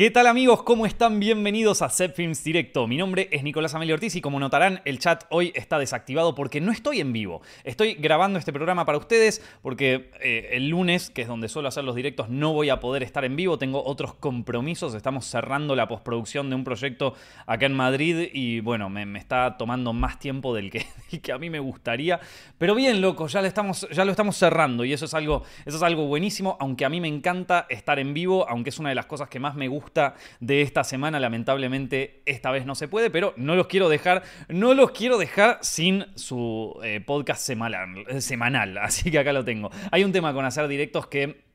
¿Qué tal amigos? ¿Cómo están? Bienvenidos a Set Films Directo. Mi nombre es Nicolás Amelio Ortiz y como notarán, el chat hoy está desactivado porque no estoy en vivo. Estoy grabando este programa para ustedes porque eh, el lunes, que es donde suelo hacer los directos, no voy a poder estar en vivo. Tengo otros compromisos. Estamos cerrando la postproducción de un proyecto acá en Madrid y bueno, me, está tomando más tiempo del que, que, a mí me gustaría. Pero bien, loco, ya, estamos, ya lo estamos cerrando y eso es, algo, eso es algo buenísimo, aunque a mí me encanta estar en vivo, aunque es una de las cosas que más me gusta de esta semana. Lamentablemente esta vez no se puede, pero no los quiero dejar, no los quiero dejar sin su eh, podcast semanal, semanal. Así que acá lo tengo. Hay un tema con hacer directos que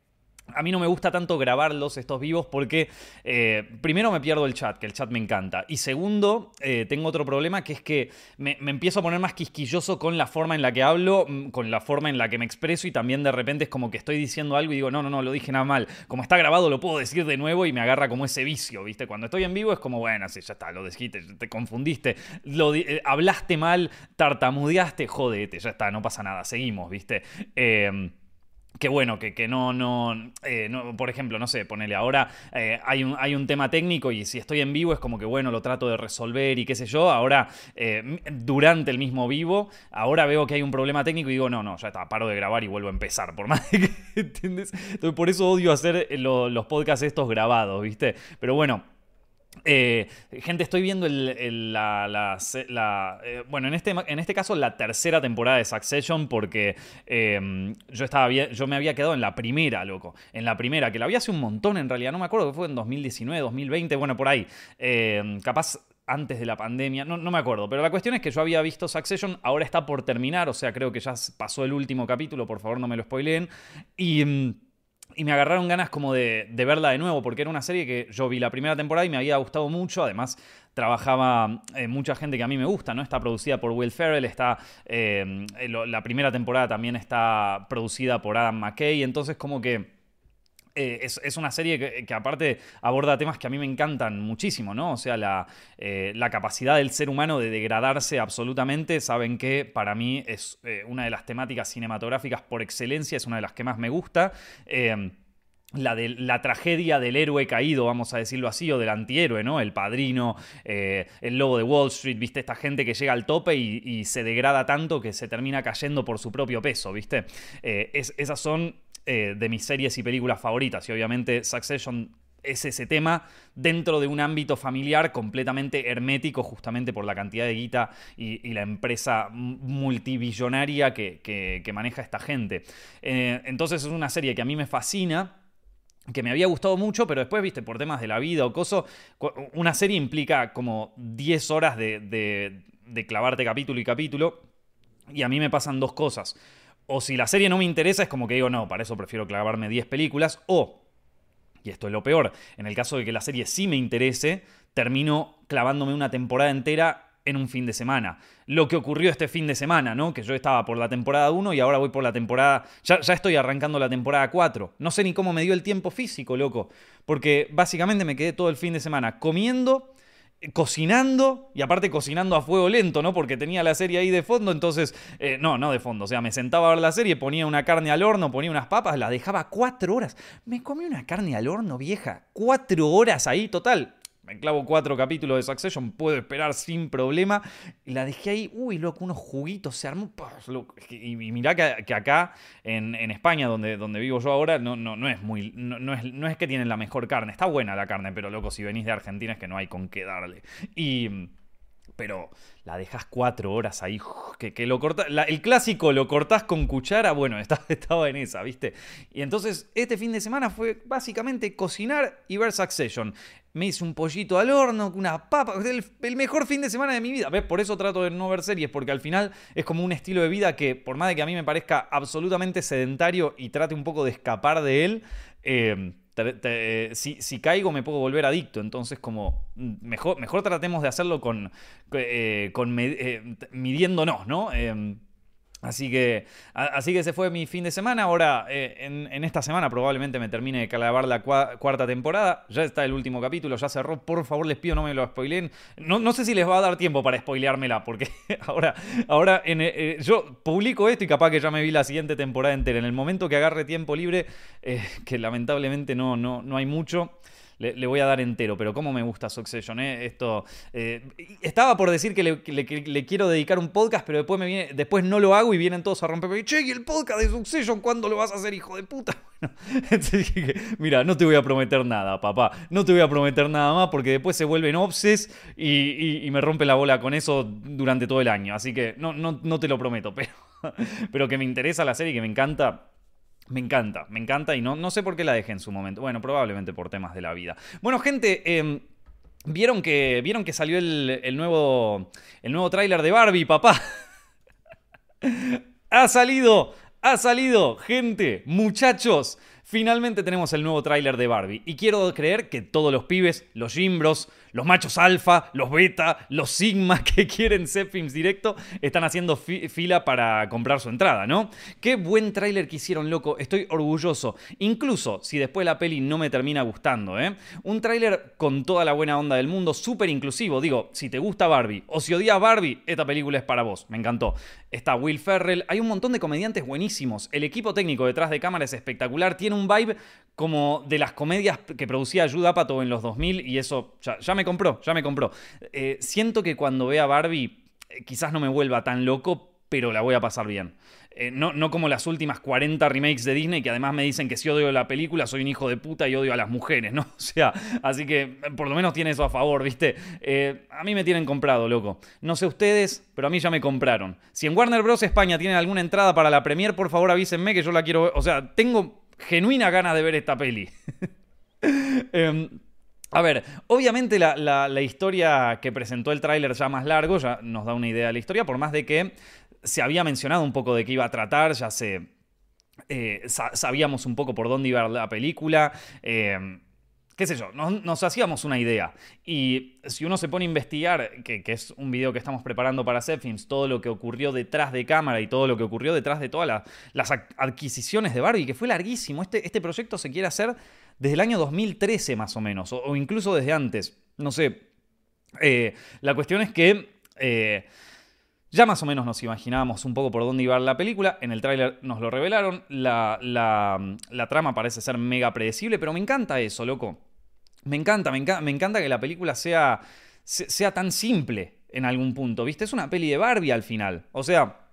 a mí no me gusta tanto grabarlos estos vivos porque eh, primero me pierdo el chat, que el chat me encanta. Y segundo, eh, tengo otro problema que es que me, empiezo a poner más quisquilloso con la forma en la que hablo, mm, con la forma en la que me expreso y también de repente es como que estoy diciendo algo y digo, no, no, no, lo dije nada mal. Como está grabado lo puedo decir de nuevo y me agarra como ese vicio, ¿viste? Cuando estoy en vivo es como, bueno, sí, ya está, lo dijiste, te confundiste, lo, eh, hablaste mal, tartamudeaste, jodete, ya está, no pasa nada, seguimos, ¿viste? Eh, que bueno, que, que no, no, eh, no, por ejemplo, no sé, ponele ahora, eh, hay, un, hay un tema técnico y si estoy en vivo es como que bueno, lo trato de resolver y qué sé yo, ahora eh, durante el mismo vivo, ahora veo que hay un problema técnico y digo, no, no, ya está, paro de grabar y vuelvo a empezar, por más que, ¿entiendes? Entonces por eso odio hacer los podcasts estos grabados, ¿viste? Pero bueno, eh, gente, estoy viendo la, eh, bueno, en este, en este caso la tercera temporada de Succession porque em, yo, estaba yo me había quedado en la primera, loco. En la primera, que la había hace un montón en realidad, no me acuerdo, que fue en 2019, 2020, bueno, por ahí. Em, capaz antes de la pandemia, no, no, me acuerdo, pero la cuestión es que yo había visto Succession, ahora está por terminar, o sea, creo que ya pasó el último capítulo, por favor no me lo spoileen, y... Y me agarraron ganas como de, verla de nuevo, porque era una serie que yo vi la primera temporada y me había gustado mucho. Además, trabajaba eh, mucha gente que a mí me gusta, ¿no? Está producida por Will Ferrell, está. Eh, la primera temporada también está producida por Adam McKay. Entonces, como que eh, es, una serie que, aparte aborda temas que a mí me encantan muchísimo, ¿no? O sea, la, eh, capacidad del ser humano de degradarse absolutamente, saben que para mí es eh, una de las temáticas cinematográficas por excelencia, es una de las que más me gusta. La, de, la tragedia del héroe caído, vamos a decirlo así, o del antihéroe, ¿no? El padrino, el lobo de Wall Street, ¿viste? Esta gente que llega al tope y, se degrada tanto que se termina cayendo por su propio peso, ¿viste? esas son eh, de mis series y películas favoritas. Y obviamente Succession es ese tema dentro de un ámbito familiar completamente hermético, justamente por la cantidad de guita y, la empresa multibillonaria que, maneja esta gente. Eh, entonces es una serie que a mí me fascina que me había gustado mucho, pero después, viste, por temas de la vida o coso, una serie implica como 10 horas de, de clavarte capítulo y capítulo, y a mí me pasan dos cosas. O si la serie no me interesa, es como que digo, no, para eso prefiero clavarme 10 películas. O, y esto es lo peor, en el caso de que la serie sí me interese, termino clavándome una temporada entera en un fin de semana. Lo que ocurrió este fin de semana, ¿no? Que yo estaba por la temporada 1 y ahora voy por la temporada... Ya, ya, estoy arrancando la temporada 4. No sé ni cómo me dio el tiempo físico, loco. Porque básicamente me quedé todo el fin de semana comiendo cocinando y aparte cocinando a fuego lento, ¿no? Porque tenía la serie ahí de fondo, entonces, eh, no, no de fondo, o sea, me sentaba a ver la serie, ponía una carne al horno, ponía unas papas, la dejaba cuatro horas. Me comí una carne al horno vieja, cuatro horas ahí, total me clavo cuatro capítulos de Succession, puedo esperar sin problema. La dejé ahí, uy, loco, unos juguitos, se armó. Y, mirá que, acá, en, España, donde, donde vivo yo ahora, no, no, no es muy. No, es, no es que tienen la mejor carne. Está buena la carne, pero loco, si venís de Argentina es que no hay con qué darle. Y pero la dejas cuatro horas ahí, que, que lo corta, el clásico lo cortás con cuchara, bueno, estaba, estaba en esa, ¿viste? Y entonces este fin de semana fue básicamente cocinar y ver Succession. Me hice un pollito al horno, una papa, el, mejor fin de semana de mi vida. ¿Ves? Por eso trato de no ver series, porque al final es como un estilo de vida que, por más de que a mí me parezca absolutamente sedentario y trate un poco de escapar de él, eh, si, caigo me puedo volver adicto, entonces como mm, mejor, mejor tratemos de hacerlo con, eh, con eh, midiéndonos, ¿no? Así que, así que ese fue mi fin de semana. Ahora, eh, en, esta semana probablemente me termine de calabar la cuarta temporada. Ya está el último capítulo, ya cerró. Por favor, les pido no me lo spoileen. No, no sé si les va a dar tiempo para spoileármela, porque ahora, ahora en, eh, eh, yo publico esto y capaz que ya me vi la siguiente temporada entera. En el momento que agarre tiempo libre, que lamentablemente no, no, no hay mucho. Le, voy a dar entero, pero cómo me gusta Succession, ¿eh? Esto. Eh, estaba por decir que le, quiero dedicar un podcast, pero después, me viene, después no lo hago y vienen todos a romper. Che, ¿y el podcast de Succession cuándo lo vas a hacer, hijo de puta? mira, no te voy a prometer nada, papá. No te voy a prometer nada más porque después se vuelven obses y, me rompe la bola con eso durante todo el año. Así que no, no, no te lo prometo, pero, pero que me interesa la serie y que me encanta. Me encanta, me encanta y no, no sé por qué la dejé en su momento. Bueno, probablemente por temas de la vida. Bueno, gente, em, ¿vieron, que, ¿vieron que salió el, el nuevo, el nuevo tráiler de Barbie, papá? ha salido, ha salido, gente, muchachos. Finalmente tenemos el nuevo tráiler de Barbie. Y quiero creer que todos los pibes, los gimbros, los machos alfa, los beta, los sigma que quieren films directo están haciendo fila para comprar su entrada, ¿no? Qué buen tráiler que hicieron, loco. Estoy orgulloso. Incluso si después la peli no me termina gustando, ¿eh? Un tráiler con toda la buena onda del mundo, súper inclusivo. Digo, si te gusta Barbie o si odias Barbie, esta película es para vos. Me encantó. Está Will Ferrell. Hay un montón de comediantes buenísimos. El equipo técnico detrás de cámara es espectacular. Tiene un vibe como de las comedias que producía Judd Apatow en los 2000 y eso ya, me compró, ya me compró. Eh, siento que cuando vea Barbie eh, quizás no me vuelva tan loco, pero la voy a pasar bien. Eh, no, no, como las últimas 40 remakes de Disney que además me dicen que si odio la película soy un hijo de puta y odio a las mujeres, ¿no? O sea, así que por lo menos tiene eso a favor, ¿viste? a mí me tienen comprado, loco. No sé ustedes, pero a mí ya me compraron. Si en Warner Bros. España tienen alguna entrada para la premier, por favor avísenme que yo la quiero ver. O sea, tengo genuina gana de ver esta peli. Em, a ver, obviamente la, historia que presentó el tráiler ya más largo ya nos da una idea de la historia, por más de que se había mencionado un poco de qué iba a tratar, ya se... Eh, sabíamos un poco por dónde iba la película. Em, qué sé yo, nos, hacíamos una idea. Y si uno se pone a investigar, que, es un video que estamos preparando para Zepfilms, todo lo que ocurrió detrás de cámara y todo lo que ocurrió detrás de todas las adquisiciones de Barbie, que fue larguísimo. Este, este proyecto se quiere hacer desde el año 2013 más o menos, o, incluso desde antes. No sé. Eh, la cuestión es que... Eh, ya más o menos nos imaginábamos un poco por dónde iba la película. En el tráiler nos lo revelaron. La, la, trama parece ser mega predecible, pero me encanta eso, loco. Me encanta, me, encanta, me encanta que la película sea, sea tan simple en algún punto, ¿viste? Es una peli de Barbie al final. O sea,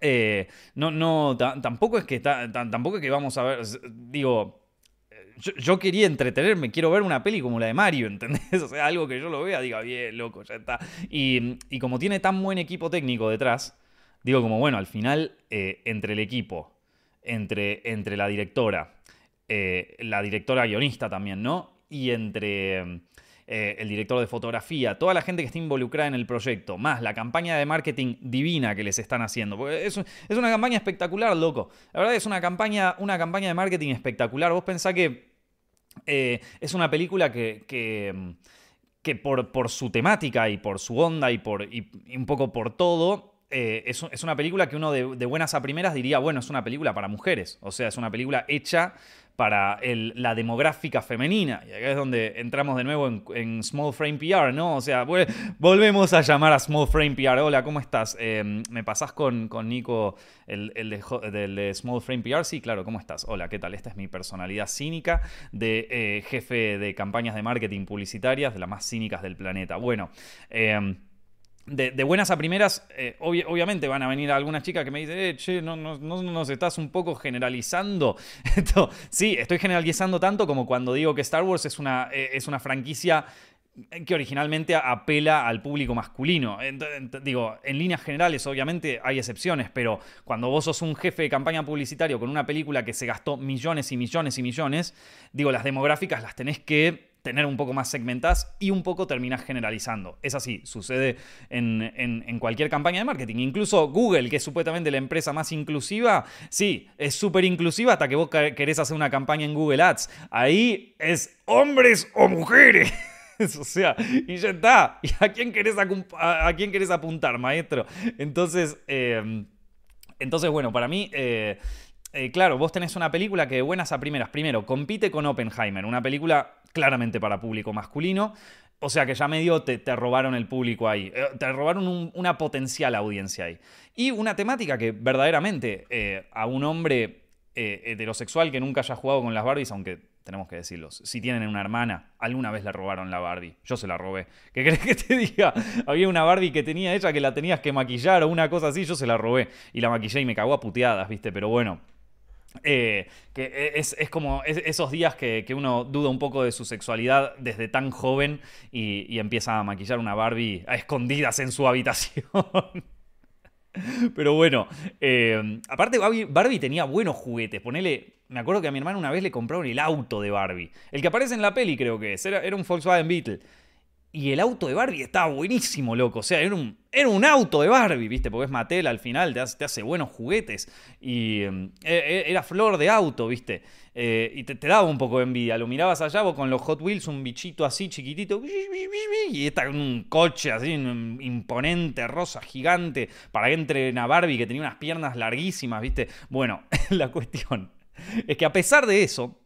eh, no, no, tampoco es que tampoco es que vamos a ver, digo, yo, quería entretenerme, quiero ver una peli como la de Mario, ¿entendés? O sea, algo que yo lo vea, diga, bien, loco, ya está. Y, como tiene tan buen equipo técnico detrás, digo como, bueno, al final, eh, entre el equipo, entre, entre la directora, eh, la directora guionista también, ¿no? Y entre eh, el director de fotografía, toda la gente que está involucrada en el proyecto, más la campaña de marketing divina que les están haciendo. es, una campaña espectacular, loco. La verdad es una campaña, una campaña de marketing espectacular. Vos pensás que eh, es una película que, que, por, por, su temática y por su onda y, por, y, un poco por todo, eh, es, es, una película que uno de, buenas a primeras diría, bueno, es una película para mujeres. O sea, es una película hecha para la demográfica femenina. Y acá es donde entramos de nuevo en, Small Frame PR, ¿no? O sea, volvemos a llamar a Small Frame PR. Hola, ¿cómo estás? Em, ¿Me pasás con, con Nico, el, de, Small Frame PR? Sí, claro, ¿cómo estás? Hola, ¿qué tal? Esta es mi personalidad cínica de eh, jefe de campañas de marketing publicitarias, de las más cínicas del planeta. Bueno, eh, de, buenas a primeras, eh, obviamente van a venir algunas chicas que me dicen, eh, che, no, no, no nos estás un poco generalizando. sí, estoy generalizando tanto como cuando digo que Star Wars es una, eh, es una franquicia que originalmente apela al público masculino. digo, en líneas generales obviamente hay excepciones, pero cuando vos sos un jefe de campaña publicitario con una película que se gastó millones y millones y millones, digo, las demográficas las tenés que tener un poco más segmentadas y un poco terminas generalizando. Es así, sucede en, cualquier campaña de marketing. Incluso Google, que es supuestamente la empresa más inclusiva, sí, es súper inclusiva hasta que vos querés hacer una campaña en Google Ads. Ahí es hombres o mujeres. o sea, y ya está. ¿Y a quién querés, a, quién querés apuntar, maestro? Entonces, em, entonces bueno, para mí... Eh, eh, claro, vos tenés una película que de buenas a primeras, primero, compite con Oppenheimer, una película claramente para público masculino. O sea que ya medio te, robaron el público ahí, eh, te robaron una potencial audiencia ahí. Y una temática que verdaderamente eh, a un hombre heterosexual que nunca haya jugado con las Barbies, aunque tenemos que decirlo. Si tienen una hermana, alguna vez le robaron la Barbie. Yo se la robé. ¿Qué crees que te diga? Había una Barbie que tenía ella que la tenías que maquillar o una cosa así, yo se la robé. Y la maquillé y me cagó a puteadas, ¿viste? Pero bueno. Eh, que es, como esos días que, uno duda un poco de su sexualidad desde tan joven y, empieza a maquillar una Barbie a escondidas en su habitación. Pero bueno, eh, aparte Barbie, tenía buenos juguetes. Ponele, me acuerdo que a mi hermano una vez le compraron el auto de Barbie. El que aparece en la peli creo que es. Era, era un Volkswagen Beetle. Y el auto de Barbie estaba buenísimo, loco. O sea, era un, era un auto de Barbie, ¿viste? Porque es Mattel al final, te hace, buenos juguetes. Y em, e, e, era flor de auto, ¿viste? Eh, y te, daba un poco de envidia. Lo mirabas allá vos con los Hot Wheels, un bichito así chiquitito. Y está un coche así, imponente, rosa, gigante. Para que entre una Barbie que tenía unas piernas larguísimas, ¿viste? Bueno, la cuestión es que a pesar de eso,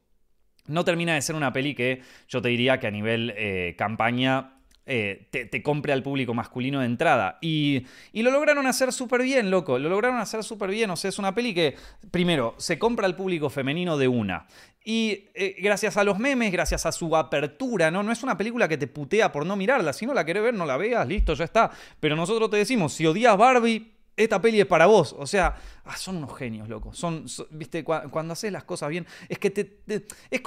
no termina de ser una peli que yo te diría que a nivel eh, campaña eh, te, compre al público masculino de entrada. Y, lo lograron hacer súper bien, loco. Lo lograron hacer súper bien. O sea, es una peli que, primero, se compra al público femenino de una. Y eh, gracias a los memes, gracias a su apertura, ¿no? No es una película que te putea por no mirarla. Si no la querés ver, no la veas, listo, ya está. Pero nosotros te decimos, si odias Barbie, esta peli es para vos. O sea, ah, son unos genios, loco. Son, viste, cuando haces las cosas bien. Es que te, es,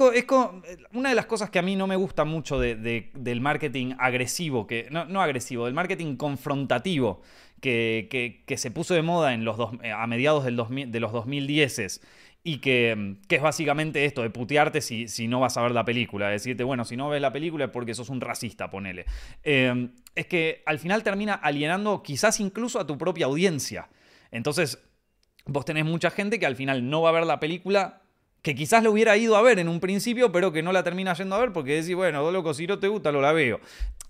una de las cosas que a mí no me gusta mucho del marketing agresivo, que, no, agresivo, del marketing confrontativo que, que, se puso de moda en los dos, a mediados del de los 2010 y que, que, es básicamente esto, de putearte si, si, no vas a ver la película, decirte, bueno, si no ves la película es porque sos un racista, ponele. Eh, es que al final termina alienando quizás incluso a tu propia audiencia. Entonces, vos tenés mucha gente que al final no va a ver la película que quizás lo hubiera ido a ver en un principio, pero que no la termina yendo a ver porque decís, bueno, loco, si no te gusta, lo la veo.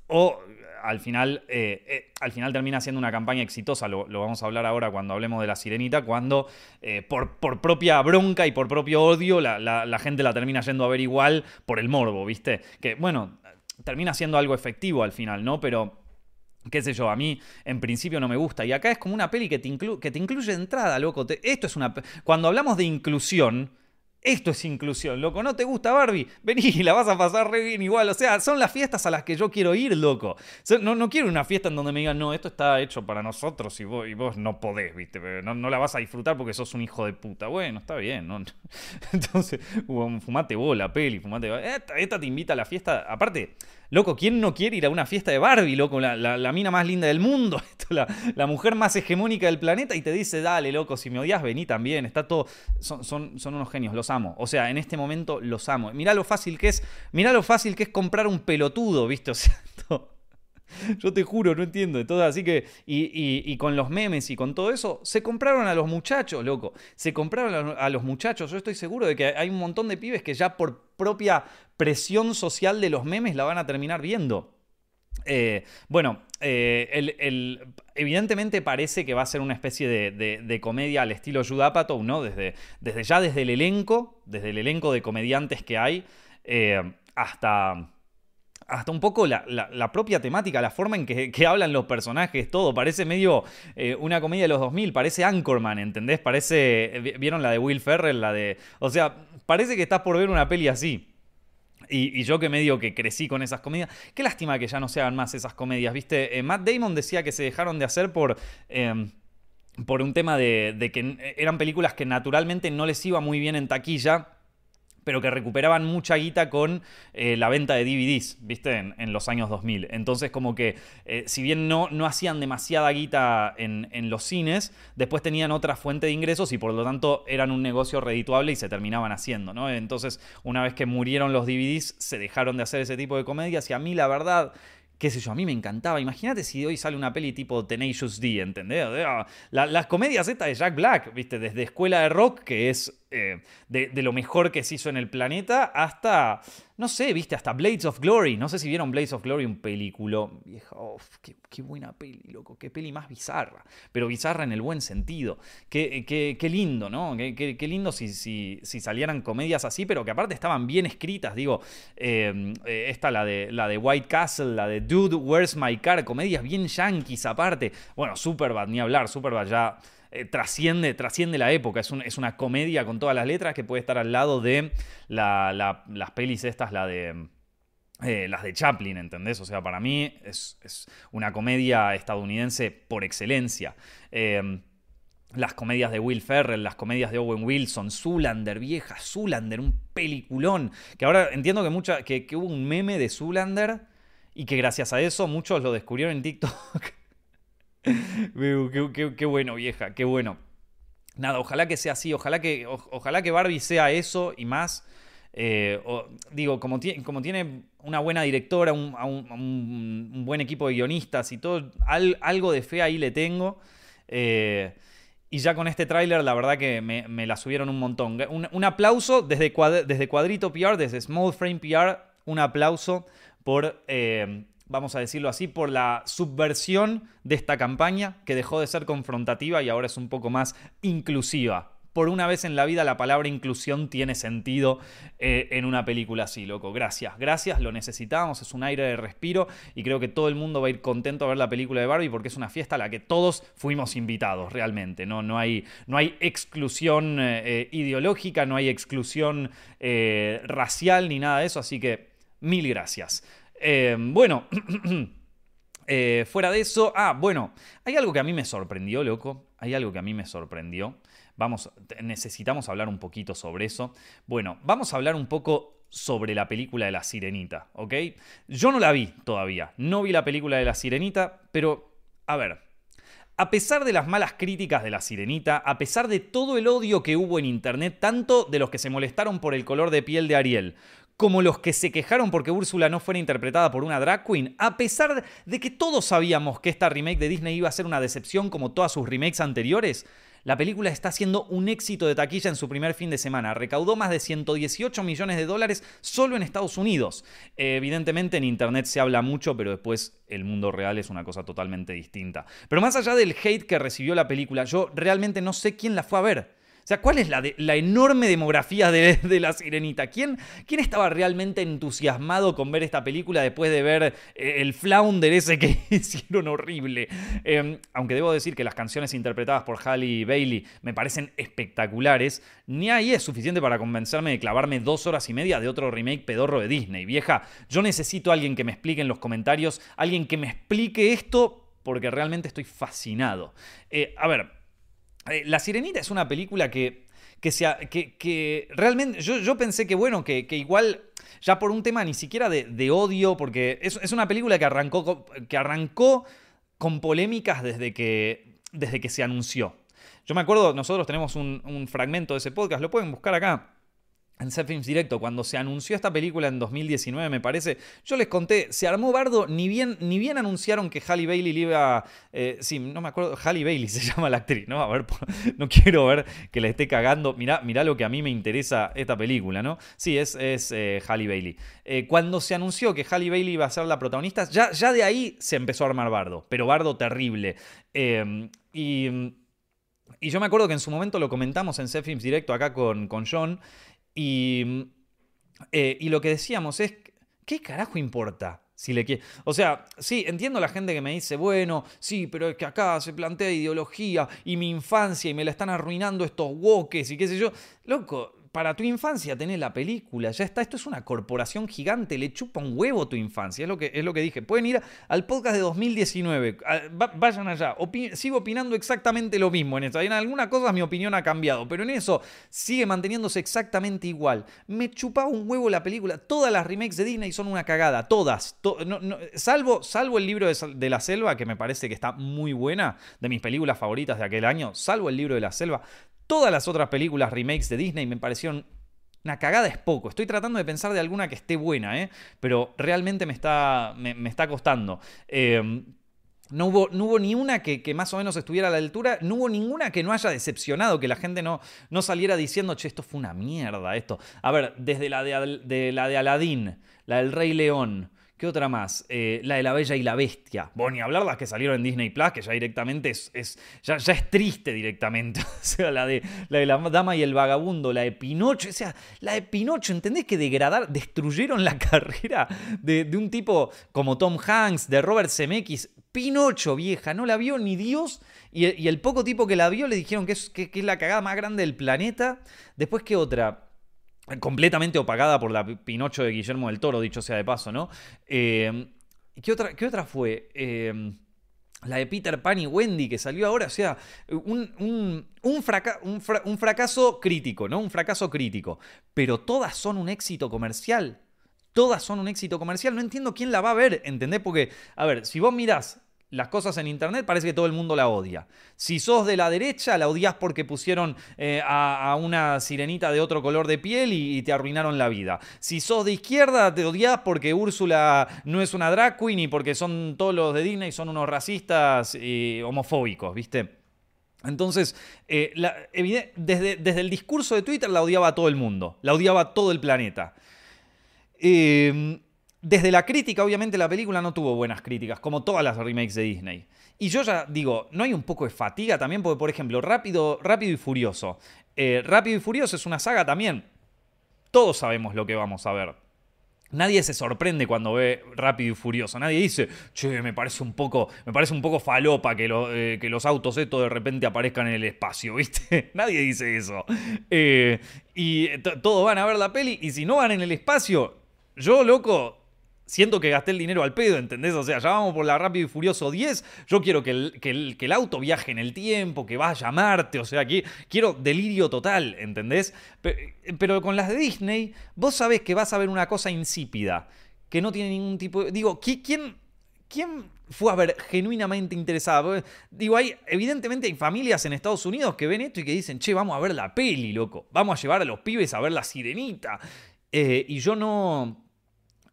O al final, eh, eh, al final termina siendo una campaña exitosa, lo, vamos a hablar ahora cuando hablemos de la sirenita, cuando eh, por, por, propia bronca y por propio odio la, la, gente la termina yendo a ver igual por el morbo, ¿viste? Que bueno, termina siendo algo efectivo al final, ¿no? Pero qué sé yo, a mí en principio no me gusta. Y acá es como una peli que te, que te incluye entrada, loco. esto es una... Cuando hablamos de inclusión, esto es inclusión, loco. ¿No te gusta Barbie? Vení la vas a pasar re bien igual. O sea, son las fiestas a las que yo quiero ir, loco. No, no quiero una fiesta en donde me digan, no, esto está hecho para nosotros y vos, y vos no podés, ¿viste? No, no la vas a disfrutar porque sos un hijo de puta. Bueno, está bien, ¿no? Entonces, fumate vos la peli, fumate. Esta, esta te invita a la fiesta. Aparte, Loco, ¿quién no quiere ir a una fiesta de Barbie, loco? La, mina más linda del mundo, la, mujer más hegemónica del planeta y te dice, dale, loco, si me odias, vení también. Está todo. Son, son, son, unos genios, los amo. O sea, en este momento los amo. Mirá lo fácil que es. Mirá lo fácil que es comprar un pelotudo, ¿viste? O sea, Yo te juro, no entiendo. Entonces, así que, y, con los memes y con todo eso, se compraron a los muchachos, loco. Se compraron a los muchachos. Yo estoy seguro de que hay un montón de pibes que ya por propia presión social de los memes la van a terminar viendo. Eh, bueno, eh, evidentemente parece que va a ser una especie de, comedia al estilo Judd ¿no? Desde, desde, ya desde el elenco, desde el elenco de comediantes que hay, eh, hasta hasta un poco la, propia temática, la forma en que, hablan los personajes, todo. Parece medio eh, una comedia de los 2000, parece Anchorman, ¿entendés? Parece. Eh, ¿Vieron la de Will Ferrell? La de. O sea, parece que estás por ver una peli así. Y, yo que medio que crecí con esas comedias. Qué lástima que ya no se hagan más esas comedias, ¿viste? Eh, Matt Damon decía que se dejaron de hacer por. Em, por un tema de, de que eran películas que naturalmente no les iba muy bien en taquilla pero que recuperaban mucha guita con eh, la venta de DVDs, ¿viste? En, los años 2000. Entonces, como que, eh, si bien no, no hacían demasiada guita en, los cines, después tenían otra fuente de ingresos y por lo tanto eran un negocio redituable y se terminaban haciendo, ¿no? Entonces, una vez que murieron los DVDs, se dejaron de hacer ese tipo de comedias y a mí, la verdad, qué sé yo, a mí me encantaba. Imagínate si hoy sale una peli tipo Tenacious D, ¿entendés? las comedias estas de Jack Black, ¿viste? Desde Escuela de Rock, que es eh, de, lo mejor que se hizo en el planeta hasta, no sé, viste, hasta Blades of Glory. No sé si vieron Blades of Glory, un películo. Vieja, qué, buena peli, loco. Qué peli más bizarra. Pero bizarra en el buen sentido. Qué, qué, lindo, ¿no? Qué, lindo si, si, si, salieran comedias así, pero que aparte estaban bien escritas. Digo, eh, eh, esta, la de, la de White Castle, la de Dude, Where's My Car? Comedias bien yankees aparte. Bueno, Superbad, ni hablar. Superbad ya eh, trasciende, trasciende la época. Es, es, una comedia con todas las letras que puede estar al lado de las pelis estas, la de... Eh, las de Chaplin, ¿entendés? O sea, para mí es, una comedia estadounidense por excelencia. Em, las comedias de Will Ferrell, las comedias de Owen Wilson, Zulander, vieja Zulander, un peliculón. Que ahora entiendo que, mucha, que, hubo un meme de Zulander y que gracias a eso muchos lo descubrieron en TikTok. Qué, bueno, vieja, qué bueno. Nada, ojalá que sea así, ojalá que, ojalá que Barbie sea eso y más. Eh, digo, como, tiene una buena directora, un, buen equipo de guionistas y todo, algo de fe ahí le tengo. Eh, y ya con este tráiler, la verdad que me, la subieron un montón. Un, aplauso desde, desde Cuadrito PR, desde Small Frame PR, un aplauso por, eh, vamos a decirlo así, por la subversión de esta campaña que dejó de ser confrontativa y ahora es un poco más inclusiva por una vez en la vida la palabra inclusión tiene sentido eh, en una película así, loco. Gracias, gracias, lo necesitábamos, es un aire de respiro y creo que todo el mundo va a ir contento a ver la película de Barbie porque es una fiesta a la que todos fuimos invitados realmente. No, no, hay, no hay exclusión eh, eh, ideológica, no hay exclusión racial ni nada de eso, así que mil gracias. Bueno. fuera de eso, ah, bueno, hay algo que a mí me sorprendió, loco. Hay algo que a mí me sorprendió. Vamos, necesitamos hablar un poquito sobre eso. Bueno, vamos a hablar un poco sobre la película de La Sirenita, ¿ok? Yo no la vi todavía, no vi la película de La Sirenita, pero, a ver, a pesar de las malas críticas de La Sirenita, a pesar de todo el odio que hubo en Internet, tanto de los que se molestaron por el color de piel de Ariel, como los que se quejaron porque Úrsula no fuera interpretada por una drag queen, a pesar de que todos sabíamos que esta remake de Disney iba a ser una decepción como todas sus remakes anteriores, la película está siendo un éxito de taquilla en su primer fin de semana. Recaudó más de 118 millones de dólares solo en Estados Unidos. evidentemente en Internet se habla mucho, pero después el mundo real es una cosa totalmente distinta. Pero más allá del hate que recibió la película, yo realmente no sé quién la fue a ver. O sea, ¿cuál es la, enorme demografía de, la sirenita? ¿Quién, ¿Quién, estaba realmente entusiasmado con ver esta película después de ver eh, el flounder ese que hicieron horrible? Em, aunque debo decir que las canciones interpretadas por Halle Bailey me parecen espectaculares, ni ahí es suficiente para convencerme de clavarme dos horas y media de otro remake pedorro de Disney. Vieja, yo necesito a alguien que me explique en los comentarios, alguien que me explique esto porque realmente estoy fascinado. Eh, a ver, eh, la Sirenita es una película que, que, sea, que, que realmente yo, yo, pensé que, bueno, que, que, igual, ya por un tema ni siquiera de, odio, porque es, es, una película que arrancó, que arrancó con polémicas desde que, desde que se anunció. Yo me acuerdo, nosotros tenemos un, un fragmento de ese podcast, lo pueden buscar acá en Films Directo, cuando se anunció esta película en 2019, me parece, yo les conté, se armó bardo, ni bien, ni bien anunciaron que Halle Bailey le iba. Eh, sí, no me acuerdo, Halle Bailey se llama la actriz, ¿no? A ver, no quiero ver que la esté cagando. Mirá, mirá lo que a mí me interesa esta película, ¿no? Sí, es, es eh, Halle Bailey. Eh, cuando se anunció que Halle Bailey iba a ser la protagonista, ya, ya de ahí se empezó a armar bardo, pero bardo terrible. y. Y yo me acuerdo que en su momento lo comentamos en Films Directo acá con, con John. Y, eh, y lo que decíamos es, ¿qué carajo importa? Si le quiere. O sea, sí, entiendo la gente que me dice, bueno, sí, pero es que acá se plantea ideología y mi infancia y me la están arruinando estos woques y qué sé yo. Loco, para tu infancia tenés la película, ya está, esto es una corporación gigante, le chupa un huevo tu infancia, es lo que, es lo que dije. Pueden ir al podcast de 2019, vayan allá, sigo opinando exactamente lo mismo en eso. En algunas cosas mi opinión ha cambiado, pero en eso sigue manteniéndose exactamente igual. Me chupaba un huevo la película, todas las remakes de Disney son una cagada, todas. salvo, salvo el libro de la selva, que me parece que está muy buena, de mis películas favoritas de aquel año, salvo el libro de la selva, Todas las otras películas remakes de Disney me parecieron una cagada es poco. Estoy tratando de pensar de alguna que esté buena, ¿eh? pero realmente me está, me, está costando. Em, no hubo, no hubo, ni una que, más o menos estuviera a la altura, no hubo ninguna que no haya decepcionado, que la gente no, no saliera diciendo, che, esto fue una mierda, esto. A ver, desde la de, de la de Aladdin, la del Rey León, ¿Qué otra más? Eh, la de La Bella y la Bestia. Bueno, ni hablar las que salieron en Disney Plus, que ya directamente es. ya, ya, es triste directamente. o sea, la de, la de La Dama y el Vagabundo, la de Pinocho. O sea, la de Pinocho, ¿entendés que degradar, destruyeron la carrera de, un tipo como Tom Hanks, de Robert Zemeckis? Pinocho, vieja, no la vio ni Dios. Y, el poco tipo que la vio le dijeron que es, que es la cagada más grande del planeta. Después, ¿qué otra? Completamente opagada por la Pinocho de Guillermo del Toro, dicho sea de paso, ¿no? Eh, ¿qué, otra, ¿Qué otra fue? Eh, la de Peter Pan y Wendy que salió ahora, o sea, un, un, un, fracaso crítico, ¿no? Un fracaso crítico. Pero todas son un éxito comercial. Todas son un éxito comercial. No entiendo quién la va a ver, ¿entendés? Porque, a ver, si vos mirás las cosas en internet, parece que todo el mundo la odia. Si sos de la derecha, la odias porque pusieron eh, a, una sirenita de otro color de piel y, te arruinaron la vida. Si sos de izquierda, te odias porque Úrsula no es una drag queen y porque son todos los de Disney son unos racistas y homofóbicos, ¿viste? Entonces, eh, desde, desde, el discurso de Twitter la odiaba a todo el mundo, la odiaba a todo el planeta. Eh, desde la crítica, obviamente la película no tuvo buenas críticas, como todas las remakes de Disney. Y yo ya digo, ¿no hay un poco de fatiga también? Porque, por ejemplo, Rápido, Rápido y Furioso. Eh, Rápido y Furioso es una saga también. Todos sabemos lo que vamos a ver. Nadie se sorprende cuando ve Rápido y Furioso. Nadie dice, che, me parece un poco, me parece un poco falopa que, eh, los autos estos de repente aparezcan en el espacio, ¿viste? Nadie dice eso. Eh, y todos van a ver la peli y si no van en el espacio, yo, loco, siento que gasté el dinero al pedo, ¿entendés? O sea, ya vamos por la Rápido y Furioso 10, yo quiero que el, que el, auto viaje en el tiempo, que vaya a Marte, o sea, aquí quiero delirio total, ¿entendés? Pero, con las de Disney, vos sabés que vas a ver una cosa insípida, que no tiene ningún tipo de... Digo, ¿quién, quién fue a ver genuinamente interesada? Digo, hay, evidentemente hay familias en Estados Unidos que ven esto y que dicen, che, vamos a ver la peli, loco, vamos a llevar a los pibes a ver la sirenita. Eh, y yo no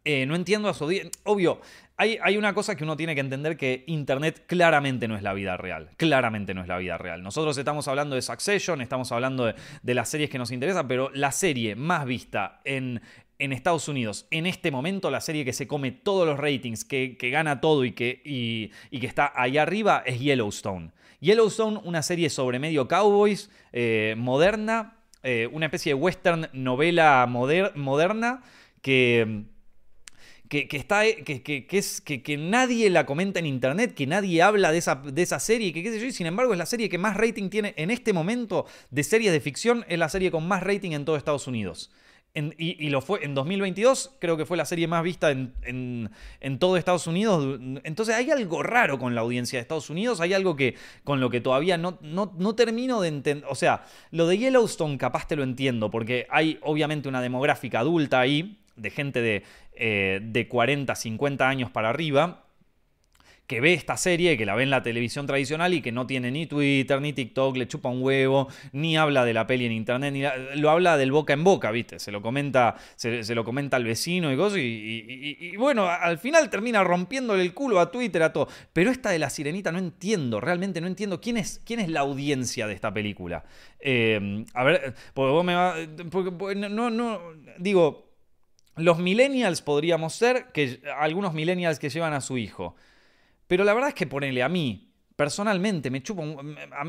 eh, no entiendo a su Obvio, hay, hay, una cosa que uno tiene que entender que Internet claramente no es la vida real. Claramente no es la vida real. Nosotros estamos hablando de Succession, estamos hablando de, las series que nos interesan, pero la serie más vista en, en Estados Unidos en este momento, la serie que se come todos los ratings, que, gana todo y que, y, que está ahí arriba, es Yellowstone. Yellowstone, una serie sobre medio cowboys, eh, moderna, eh, una especie de western novela moderna que que, está, que, que, es, que, nadie la comenta en internet, que nadie habla de esa, de esa serie, que qué sé yo, y sin embargo es la serie que más rating tiene en este momento de series de ficción, es la serie con más rating en todo Estados Unidos. y, lo fue en 2022, creo que fue la serie más vista en, en, todo Estados Unidos. Entonces hay algo raro con la audiencia de Estados Unidos, hay algo que con lo que todavía no, no, no termino de entender. O sea, lo de Yellowstone capaz te lo entiendo, porque hay obviamente una demográfica adulta ahí, de gente de, eh, de 40, 50 años para arriba, que ve esta serie, que la ve en la televisión tradicional y que no tiene ni Twitter, ni TikTok, le chupa un huevo, ni habla de la peli en internet, ni lo habla del boca en boca, ¿viste? Se lo comenta, se, lo comenta al vecino y cosas, y, bueno, al final termina rompiéndole el culo a Twitter, a todo. Pero esta de la sirenita no entiendo, realmente no entiendo quién es, quién es la audiencia de esta película. Eh, a ver, porque vos me vas. no, no, digo los millennials podríamos ser, que algunos millennials que llevan a su hijo. Pero la verdad es que ponele a mí, personalmente, me chupo.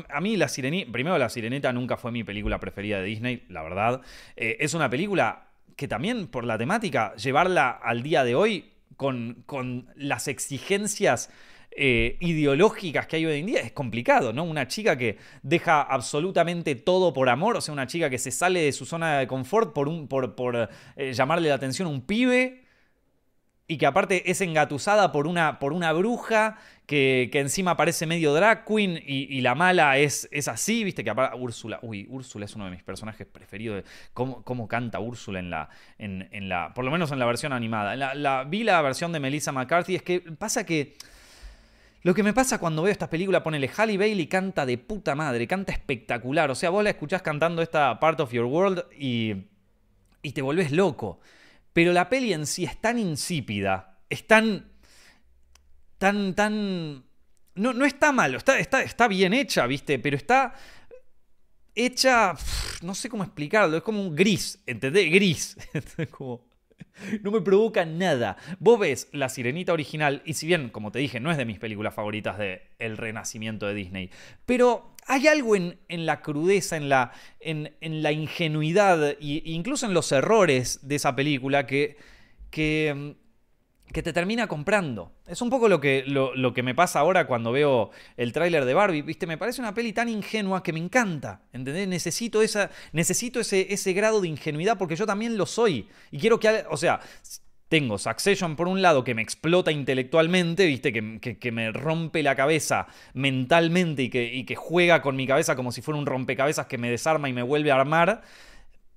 A, mí la sirenita. Primero, la sirenita nunca fue mi película preferida de Disney, la verdad. Eh, es una película que también, por la temática, llevarla al día de hoy con, con las exigencias eh, ideológicas que hay hoy en día es complicado, ¿no? Una chica que deja absolutamente todo por amor, o sea, una chica que se sale de su zona de confort por, un, por, por eh, llamarle la atención a un pibe y que aparte es engatusada por una, por una bruja que, encima parece medio drag queen y, la mala es, es, así, viste que aparte Úrsula, uy, Úrsula es uno de mis personajes preferidos, cómo, cómo canta Úrsula en la, en, la, por lo menos en la versión animada. La, la, vi la versión de Melissa McCarthy, es que pasa que lo que me pasa cuando veo esta película, ponele Halle Bailey canta de puta madre, canta espectacular. O sea, vos la escuchás cantando esta Part of Your World y, y te volvés loco. Pero la peli en sí es tan insípida, es tan. tan. tan. No, no está malo, está, está, está bien hecha, ¿viste? Pero está hecha. no sé cómo explicarlo, es como un gris, ¿entendés? Gris. como No me provoca nada. Vos ves La Sirenita original, y si bien, como te dije, no es de mis películas favoritas de El Renacimiento de Disney, pero hay algo en, la crudeza, en la, en, la ingenuidad e incluso en los errores de esa película que, que, que te termina comprando. Es un poco lo que, lo, que me pasa ahora cuando veo el tráiler de Barbie. ¿Viste? Me parece una peli tan ingenua que me encanta. ¿Entendés? Necesito, esa, necesito ese, ese grado de ingenuidad porque yo también lo soy. Y quiero que... O sea, tengo Succession por un lado que me explota intelectualmente, ¿viste? Que, me rompe la cabeza mentalmente y que, y que juega con mi cabeza como si fuera un rompecabezas que me desarma y me vuelve a armar.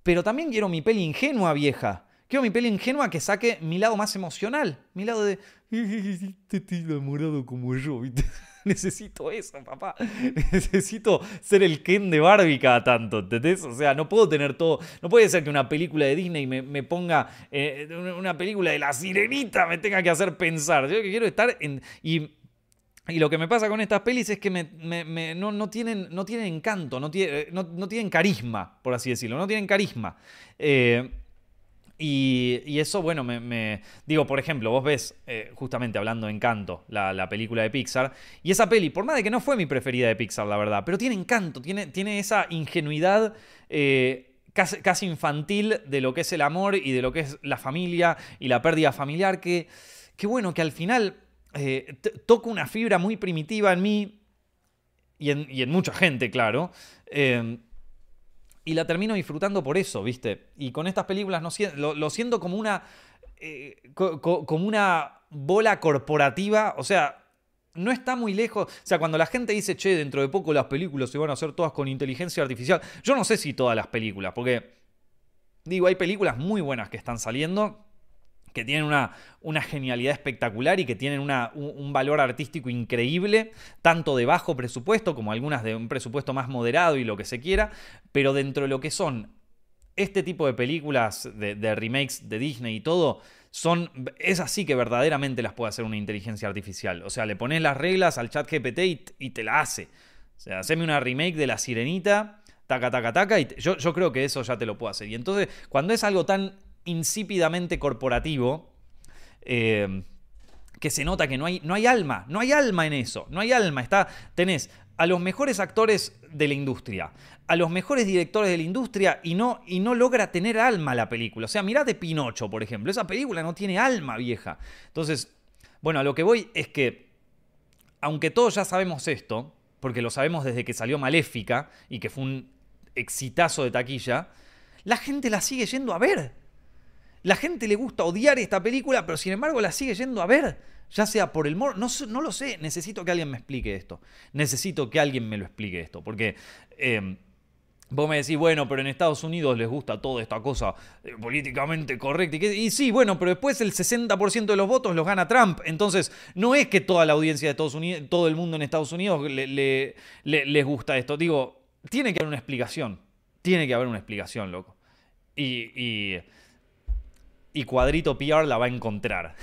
Pero también quiero mi peli ingenua, vieja. Quiero mi peli ingenua que saque mi lado más emocional. Mi lado de. Estoy enamorado como yo, necesito eso, papá. Necesito ser el Ken de Barbie cada tanto, ¿entendés? O sea, no puedo tener todo. No puede ser que una película de Disney me, ponga. Eh, una película de la sirenita me tenga que hacer pensar. Yo que quiero estar en. Y, lo que me pasa con estas pelis es que me, no, tienen, no tienen encanto, no, tiene, no, tienen carisma, por así decirlo, no tienen carisma. Eh, y, eso, bueno, me, Digo, por ejemplo, vos ves, eh, justamente hablando de Encanto, la, película de Pixar, y esa peli, por más de que no fue mi preferida de Pixar, la verdad, pero tiene encanto, tiene, tiene esa ingenuidad eh, casi, infantil de lo que es el amor y de lo que es la familia y la pérdida familiar, que, que bueno, que al final eh, toca una fibra muy primitiva en mí y en, y en mucha gente, claro y la termino disfrutando por eso, ¿viste? Y con estas películas no, lo, siento como una, eh, como una bola corporativa, o sea, no está muy lejos. O sea, cuando la gente dice, che, dentro de poco las películas se van a hacer todas con inteligencia artificial, yo no sé si todas las películas, porque digo, hay películas muy buenas que están saliendo que tienen una, una genialidad espectacular y que tienen un, valor artístico increíble, tanto de bajo presupuesto como algunas de un presupuesto más moderado y lo que se quiera, pero dentro de lo que son este tipo de películas, de, remakes de Disney y todo, son, es así que verdaderamente las puede hacer una inteligencia artificial. O sea, le pones las reglas al chat GPT y, te la hace. O sea, haceme una remake de La Sirenita, taca, taca, taca, y yo, yo creo que eso ya te lo puedo hacer. Y entonces, cuando es algo tan insípidamente corporativo, eh, que se nota que no hay, no hay alma, no hay alma en eso, no hay alma. Está, tenés a los mejores actores de la industria, a los mejores directores de la industria y no, y no logra tener alma la película. O sea, mirá de Pinocho, por ejemplo, esa película no tiene alma vieja. Entonces, bueno, a lo que voy es que, aunque todos ya sabemos esto, porque lo sabemos desde que salió Maléfica y que fue un exitazo de taquilla, la gente la sigue yendo a ver. La gente le gusta odiar esta película, pero sin embargo la sigue yendo a ver. Ya sea por el mor. No, no lo sé. Necesito que alguien me explique esto. Necesito que alguien me lo explique esto. Porque. Eh, vos me decís, bueno, pero en Estados Unidos les gusta toda esta cosa eh, políticamente correcta. Y, sí, bueno, pero después el 60% de los votos los gana Trump. Entonces, no es que toda la audiencia de Estados Unidos, todo el mundo en Estados Unidos le, les gusta esto. Digo, tiene que haber una explicación. Tiene que haber una explicación, loco. y Cuadrito PR la va a encontrar.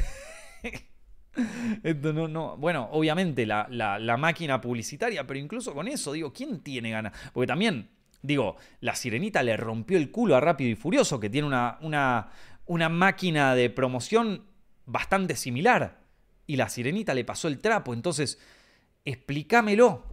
Esto no, no. Bueno, obviamente la, máquina publicitaria, pero incluso con eso, digo, ¿quién tiene ganas? Porque también, digo, la sirenita le rompió el culo a Rápido y Furioso, que tiene una, una, una máquina de promoción bastante similar. Y la sirenita le pasó el trapo. Entonces, explícamelo.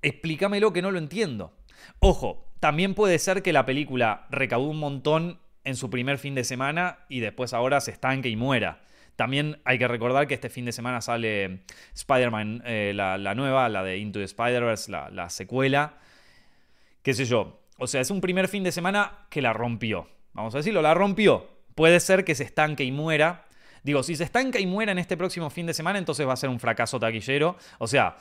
Explícamelo que no lo entiendo. Ojo, también puede ser que la película recaudó un montón en su primer fin de semana y después ahora se estanque y muera. También hay que recordar que este fin de semana sale Spider-Man, eh, la, nueva, la de Into the Spider-Verse, la, secuela. Qué sé yo. O sea, es un primer fin de semana que la rompió. Vamos a decirlo, la rompió. Puede ser que se estanque y muera. Digo, si se estanca y muera en este próximo fin de semana, entonces va a ser un fracaso taquillero. O sea,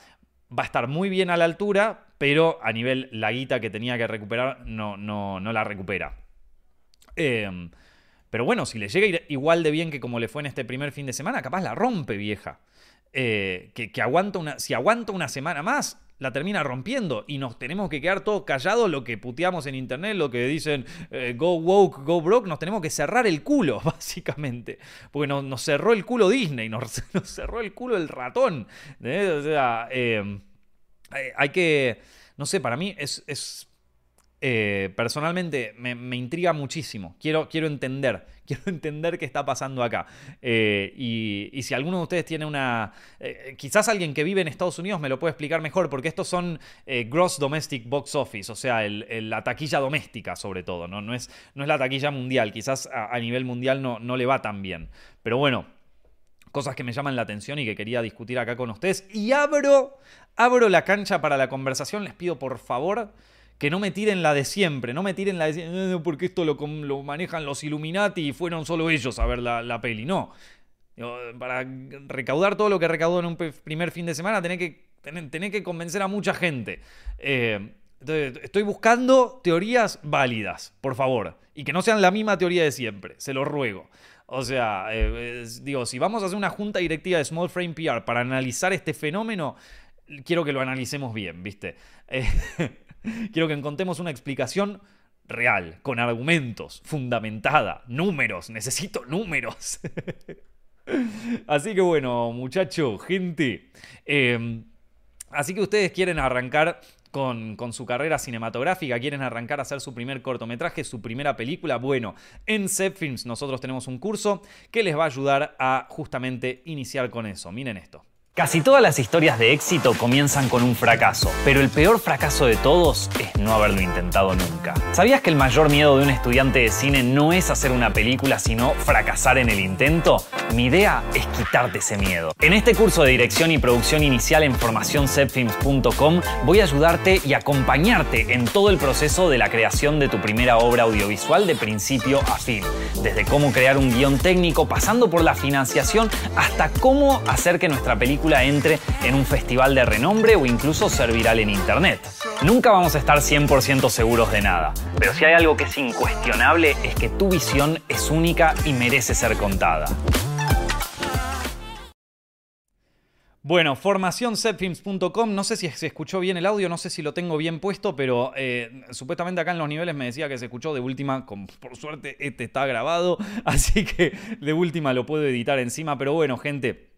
va a estar muy bien a la altura, pero a nivel la guita que tenía que recuperar, no, no, no la recupera. Em, pero bueno, si le llega igual de bien que como le fue en este primer fin de semana, capaz la rompe, vieja. Eh, que, aguanta una, si aguanta una semana más, la termina rompiendo y nos tenemos que quedar todos callados lo que puteamos en internet, lo que dicen eh, go woke, go broke, nos tenemos que cerrar el culo, básicamente. Porque nos, cerró el culo Disney, nos, cerró el culo el ratón. O sea, em, hay que, no sé, para mí es eh, personalmente me, intriga muchísimo. Quiero, quiero entender, quiero entender qué está pasando acá. Eh, y, si alguno de ustedes tiene una... Eh, quizás alguien que vive en Estados Unidos me lo puede explicar mejor, porque estos son Gross Domestic Box Office, o sea, la taquilla doméstica sobre todo, ¿no? No es, no es la taquilla mundial, quizás a, nivel mundial no, no le va tan bien. Pero bueno, cosas que me llaman la atención y que quería discutir acá con ustedes. Y abro, abro la cancha para la conversación, les pido por favor que no me tiren la de siempre, no me tiren la de siempre, porque esto lo, manejan los Illuminati y fueron solo ellos a ver la, peli. No. Para recaudar todo lo que recaudó en un primer fin de semana, tenés que, que convencer a mucha gente. Eh, estoy buscando teorías válidas, por favor. Y que no sean la misma teoría de siempre, se lo ruego. O sea, eh, digo, si vamos a hacer una junta directiva de Small Frame PR para analizar este fenómeno, quiero que lo analicemos bien, ¿viste? Quiero que encontremos una explicación real, con argumentos, fundamentada, números, necesito números. así que bueno, muchacho, gente. Em, así que ustedes quieren arrancar con, con, su carrera cinematográfica, quieren arrancar a hacer su primer cortometraje, su primera película, bueno, en Set Films nosotros tenemos un curso que les va a ayudar a justamente iniciar con eso. Miren esto. Casi todas las historias de éxito comienzan con un fracaso, pero el peor fracaso de todos es no haberlo intentado nunca. ¿Sabías que el mayor miedo de un estudiante de cine no es hacer una película, sino fracasar en el intento? Mi idea es quitarte ese miedo. En este curso de dirección y producción inicial en formacioncepfilms.com voy a ayudarte y acompañarte en todo el proceso de la creación de tu primera obra audiovisual de principio a fin. Desde cómo crear un guion técnico, pasando por la financiación, hasta cómo hacer que nuestra película entre en un festival de renombre o incluso ser viral en Internet. Nunca vamos a estar 100% seguros de nada, pero si hay algo que es incuestionable es que tu visión es única y merece ser contada. Bueno, formacionsetfilms.com, no sé si se escuchó bien el audio, no sé si lo tengo bien puesto, pero eh, supuestamente acá en los niveles me decía que se escuchó de última, por suerte este está grabado, así que de última lo puedo editar encima, pero bueno, gente,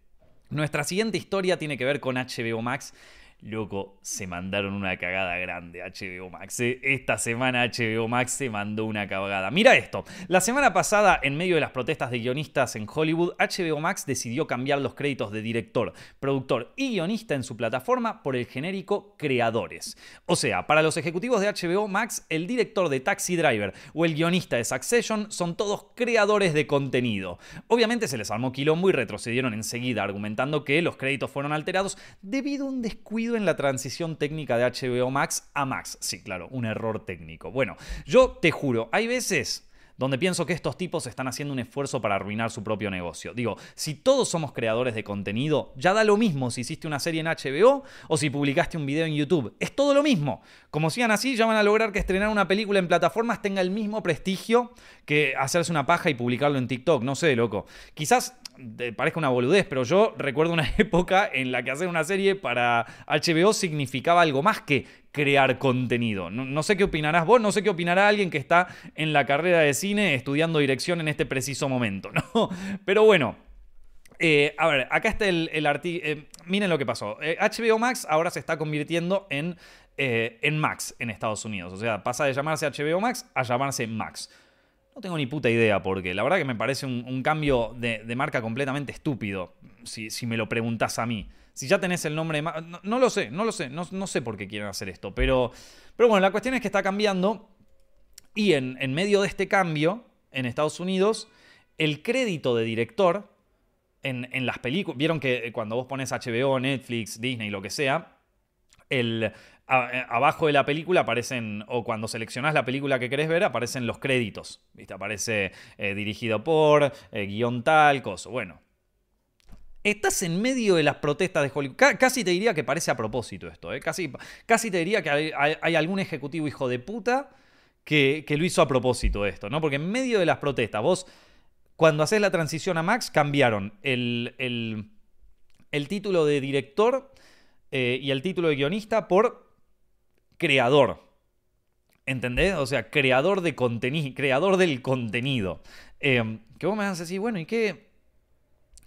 nuestra siguiente historia tiene que ver con HBO Max Loco, se mandaron una cagada grande HBO Max. ¿eh? Esta semana HBO Max se mandó una cagada. Mira esto. La semana pasada, en medio de las protestas de guionistas en Hollywood, HBO Max decidió cambiar los créditos de director, productor y guionista en su plataforma por el genérico creadores. O sea, para los ejecutivos de HBO Max, el director de Taxi Driver o el guionista de Succession son todos creadores de contenido. Obviamente se les armó quilombo y retrocedieron enseguida, argumentando que los créditos fueron alterados debido a un descuido en la transición técnica de HBO Max a Max. Sí, claro, un error técnico. Bueno, yo te juro, hay veces donde pienso que estos tipos están haciendo un esfuerzo para arruinar su propio negocio. Digo, si todos somos creadores de contenido, ya da lo mismo si hiciste una serie en HBO o si publicaste un video en YouTube. Es todo lo mismo. Como sigan así, ya van a lograr que estrenar una película en plataformas tenga el mismo prestigio que hacerse una paja y publicarlo en TikTok. No sé, loco. Quizás parezca una boludez, pero yo recuerdo una época en la que hacer una serie para HBO significaba algo más que crear contenido. No, sé qué opinarás vos, no sé qué opinará alguien que está en la carrera de cine estudiando dirección en este preciso momento, ¿no? Pero bueno. Eh, a ver, acá está el, artículo. Eh, miren lo que pasó. HBO eh, Max ahora se está convirtiendo en, en Max en Estados Unidos. O sea, pasa de llamarse HBO Max a llamarse Max. No tengo ni puta idea porque la verdad que me parece un, cambio de, marca completamente estúpido, si, me lo preguntas a mí. Si ya tenés el nombre de... No, no lo sé, no lo sé, no, sé por qué quieren hacer esto, pero, pero bueno, la cuestión es que está cambiando y en, en medio de este cambio, en Estados Unidos, el crédito de director en, en las películas... Vieron que cuando vos pones HBO, Netflix, Disney, lo que sea, el, abajo de la película aparecen, o cuando seleccionás la película que querés ver, aparecen los créditos. ¿viste? Aparece eh, dirigido por, eh, guion tal, cosa. Bueno. Estás en medio de las protestas de Hollywood. casi te diría que parece a propósito esto. Casi, casi te diría que hay, algún ejecutivo hijo de puta que, lo hizo a propósito esto, ¿no? Porque en medio de las protestas, vos, cuando haces la transición a Max, cambiaron el, el, título de director y el título de guionista por creador. ¿Entendés? O sea, creador de contenido, creador del contenido. Eh, que vos me vas a decir, bueno, ¿y qué,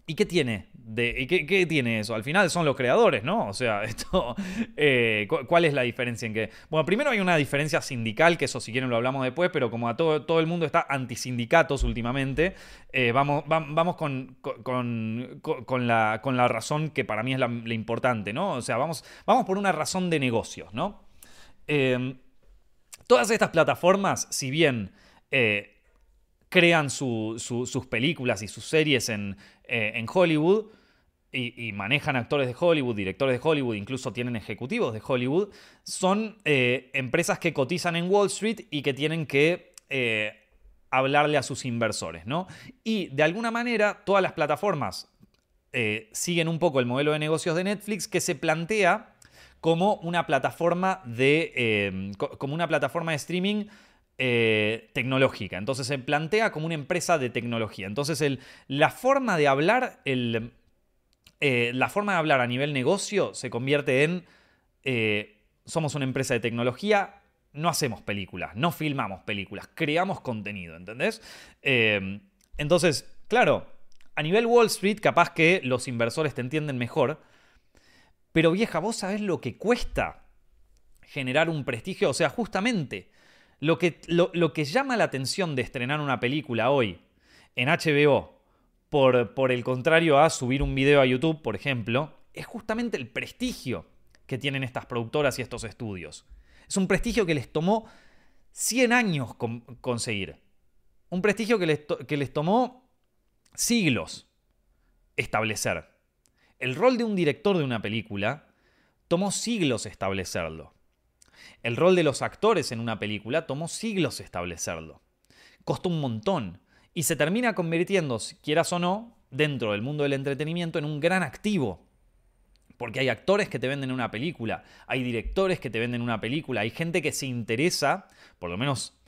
¿y qué tiene De, qué, tiene eso? Al final son los creadores, ¿no? O sea, esto, eh, ¿cuál es la diferencia en que? Bueno, primero hay una diferencia sindical, que eso si quieren lo hablamos después, pero como a todo, todo el mundo está antisindicatos últimamente, eh, vamos, vamos con, con, la, con la razón que para mí es la, importante, ¿no? O sea, vamos, vamos por una razón de negocios, ¿no? Em, todas estas plataformas, si bien eh, crean sus películas y sus series en, eh, Hollywood y, manejan actores de Hollywood, directores de Hollywood, incluso tienen ejecutivos de Hollywood, son eh, empresas que cotizan en Wall Street y que tienen que hablarle a sus inversores, ¿no? Y de alguna manera todas las plataformas siguen un poco el modelo de negocios de Netflix que se plantea como una plataforma de, como una plataforma de streaming eh, tecnológica. Entonces se plantea como una empresa de tecnología. Entonces el, la forma de hablar, el, eh, la forma de hablar a nivel negocio se convierte en eh, somos una empresa de tecnología, no hacemos películas, no filmamos películas, creamos contenido, ¿entendés? entonces, claro, a nivel Wall Street capaz que los inversores te entienden mejor, pero vieja, vos sabés lo que cuesta generar un prestigio, o sea, justamente lo que, lo, que llama la atención de estrenar una película hoy en HBO, por, por el contrario a subir un video a YouTube, por ejemplo, es justamente el prestigio que tienen estas productoras y estos estudios. Es un prestigio que les tomó 100 años conseguir. Un prestigio que les, que les, tomó siglos establecer. El rol de un director de una película tomó siglos establecerlo. El rol de los actores en una película tomó siglos establecerlo. Costó un montón y se termina convirtiendo, quieras o no, dentro del mundo del entretenimiento en un gran activo. Porque hay actores que te venden una película, hay directores que te venden una película, hay gente que se interesa, por lo menos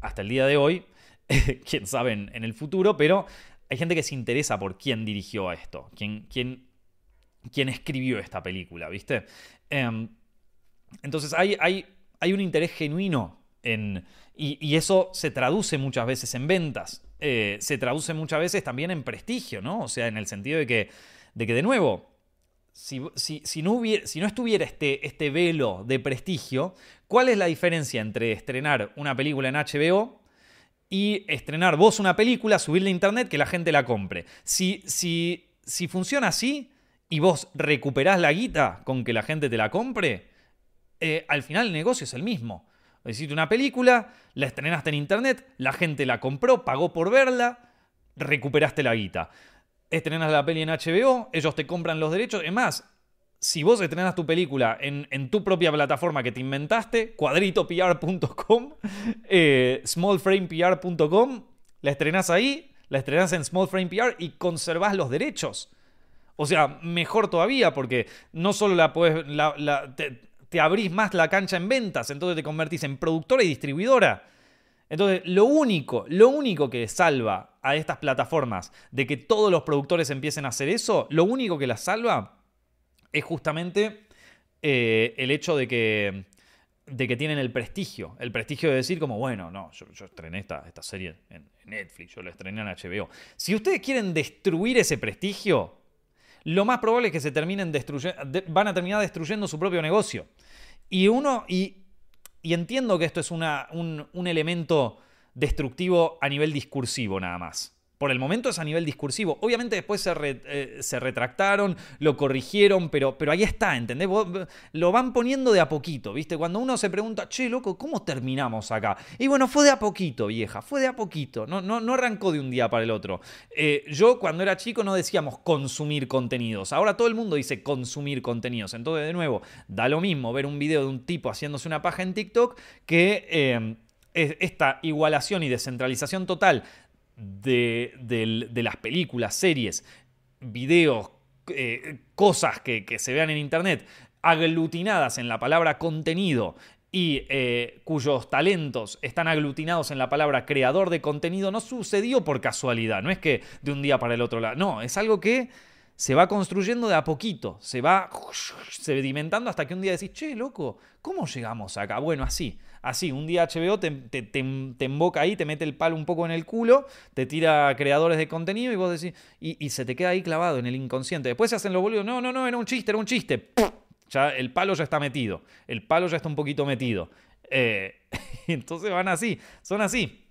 hasta el día de hoy, quién sabe en, el futuro, pero hay gente que se interesa por quién dirigió a esto, quién, quién, quién escribió esta película, ¿viste? Em, entonces hay, hay, hay un interés genuino en, y, eso se traduce muchas veces en ventas, eh, se traduce muchas veces también en prestigio, ¿no? O sea, en el sentido de que, de, que, de nuevo, si, si, no hubiera, si, no estuviera este, este velo de prestigio, ¿cuál es la diferencia entre estrenar una película en HBO y estrenar vos una película, subirla a internet, que la gente la compre? Si, si, si funciona así y vos recuperás la guita con que la gente te la compre, eh, al final el negocio es el mismo. Hiciste una película, la estrenaste en internet, la gente la compró, pagó por verla, recuperaste la guita. Estrenas la peli en HBO, ellos te compran los derechos. Es más, si vos estrenas tu película en, tu propia plataforma que te inventaste, cuadritopr.com, eh, smallframepr.com, la estrenas ahí, la estrenas en smallframepr y conservás los derechos. O sea, mejor todavía, porque no solo la puedes te abrís más la cancha en ventas, entonces te convertís en productora y distribuidora. Entonces, lo único, lo único que salva a estas plataformas de que todos los productores empiecen a hacer eso, lo único que las salva es justamente eh, el hecho de que, de que tienen el prestigio. El prestigio de decir como, bueno, no, yo, estrené esta, esta serie en Netflix, yo la estrené en HBO. Si ustedes quieren destruir ese prestigio, lo más probable es que se terminen destruyendo, van a terminar destruyendo su propio negocio. Y uno, y, entiendo que esto es una, un, un elemento destructivo a nivel discursivo nada más. Por el momento es a nivel discursivo. Obviamente después se, eh, se retractaron, lo corrigieron, pero, pero ahí está, ¿entendés? lo van poniendo de a poquito, ¿viste? Cuando uno se pregunta, che, loco, ¿cómo terminamos acá? Y bueno, fue de a poquito, vieja, fue de a poquito, no, no, no arrancó de un día para el otro. Eh, yo cuando era chico no decíamos consumir contenidos, ahora todo el mundo dice consumir contenidos. Entonces, de nuevo, da lo mismo ver un video de un tipo haciéndose una paja en TikTok que... Eh, esta igualación y descentralización total de, las películas, series, videos, eh, cosas que, se vean en Internet aglutinadas en la palabra contenido y eh, cuyos talentos están aglutinados en la palabra creador de contenido, no sucedió por casualidad, no es que de un día para el otro lado, no, es algo que se va construyendo de a poquito, se va sedimentando hasta que un día decís, che, loco, ¿cómo llegamos acá? Bueno, así, así, un día HBO te, te, te, emboca ahí, te mete el palo un poco en el culo, te tira creadores de contenido y vos decís, y, se te queda ahí clavado en el inconsciente. Después se hacen los boludos, no, no, no, era un chiste, era un chiste. Ya el palo ya está metido, el palo ya está un poquito metido. Eh, entonces van así, son así.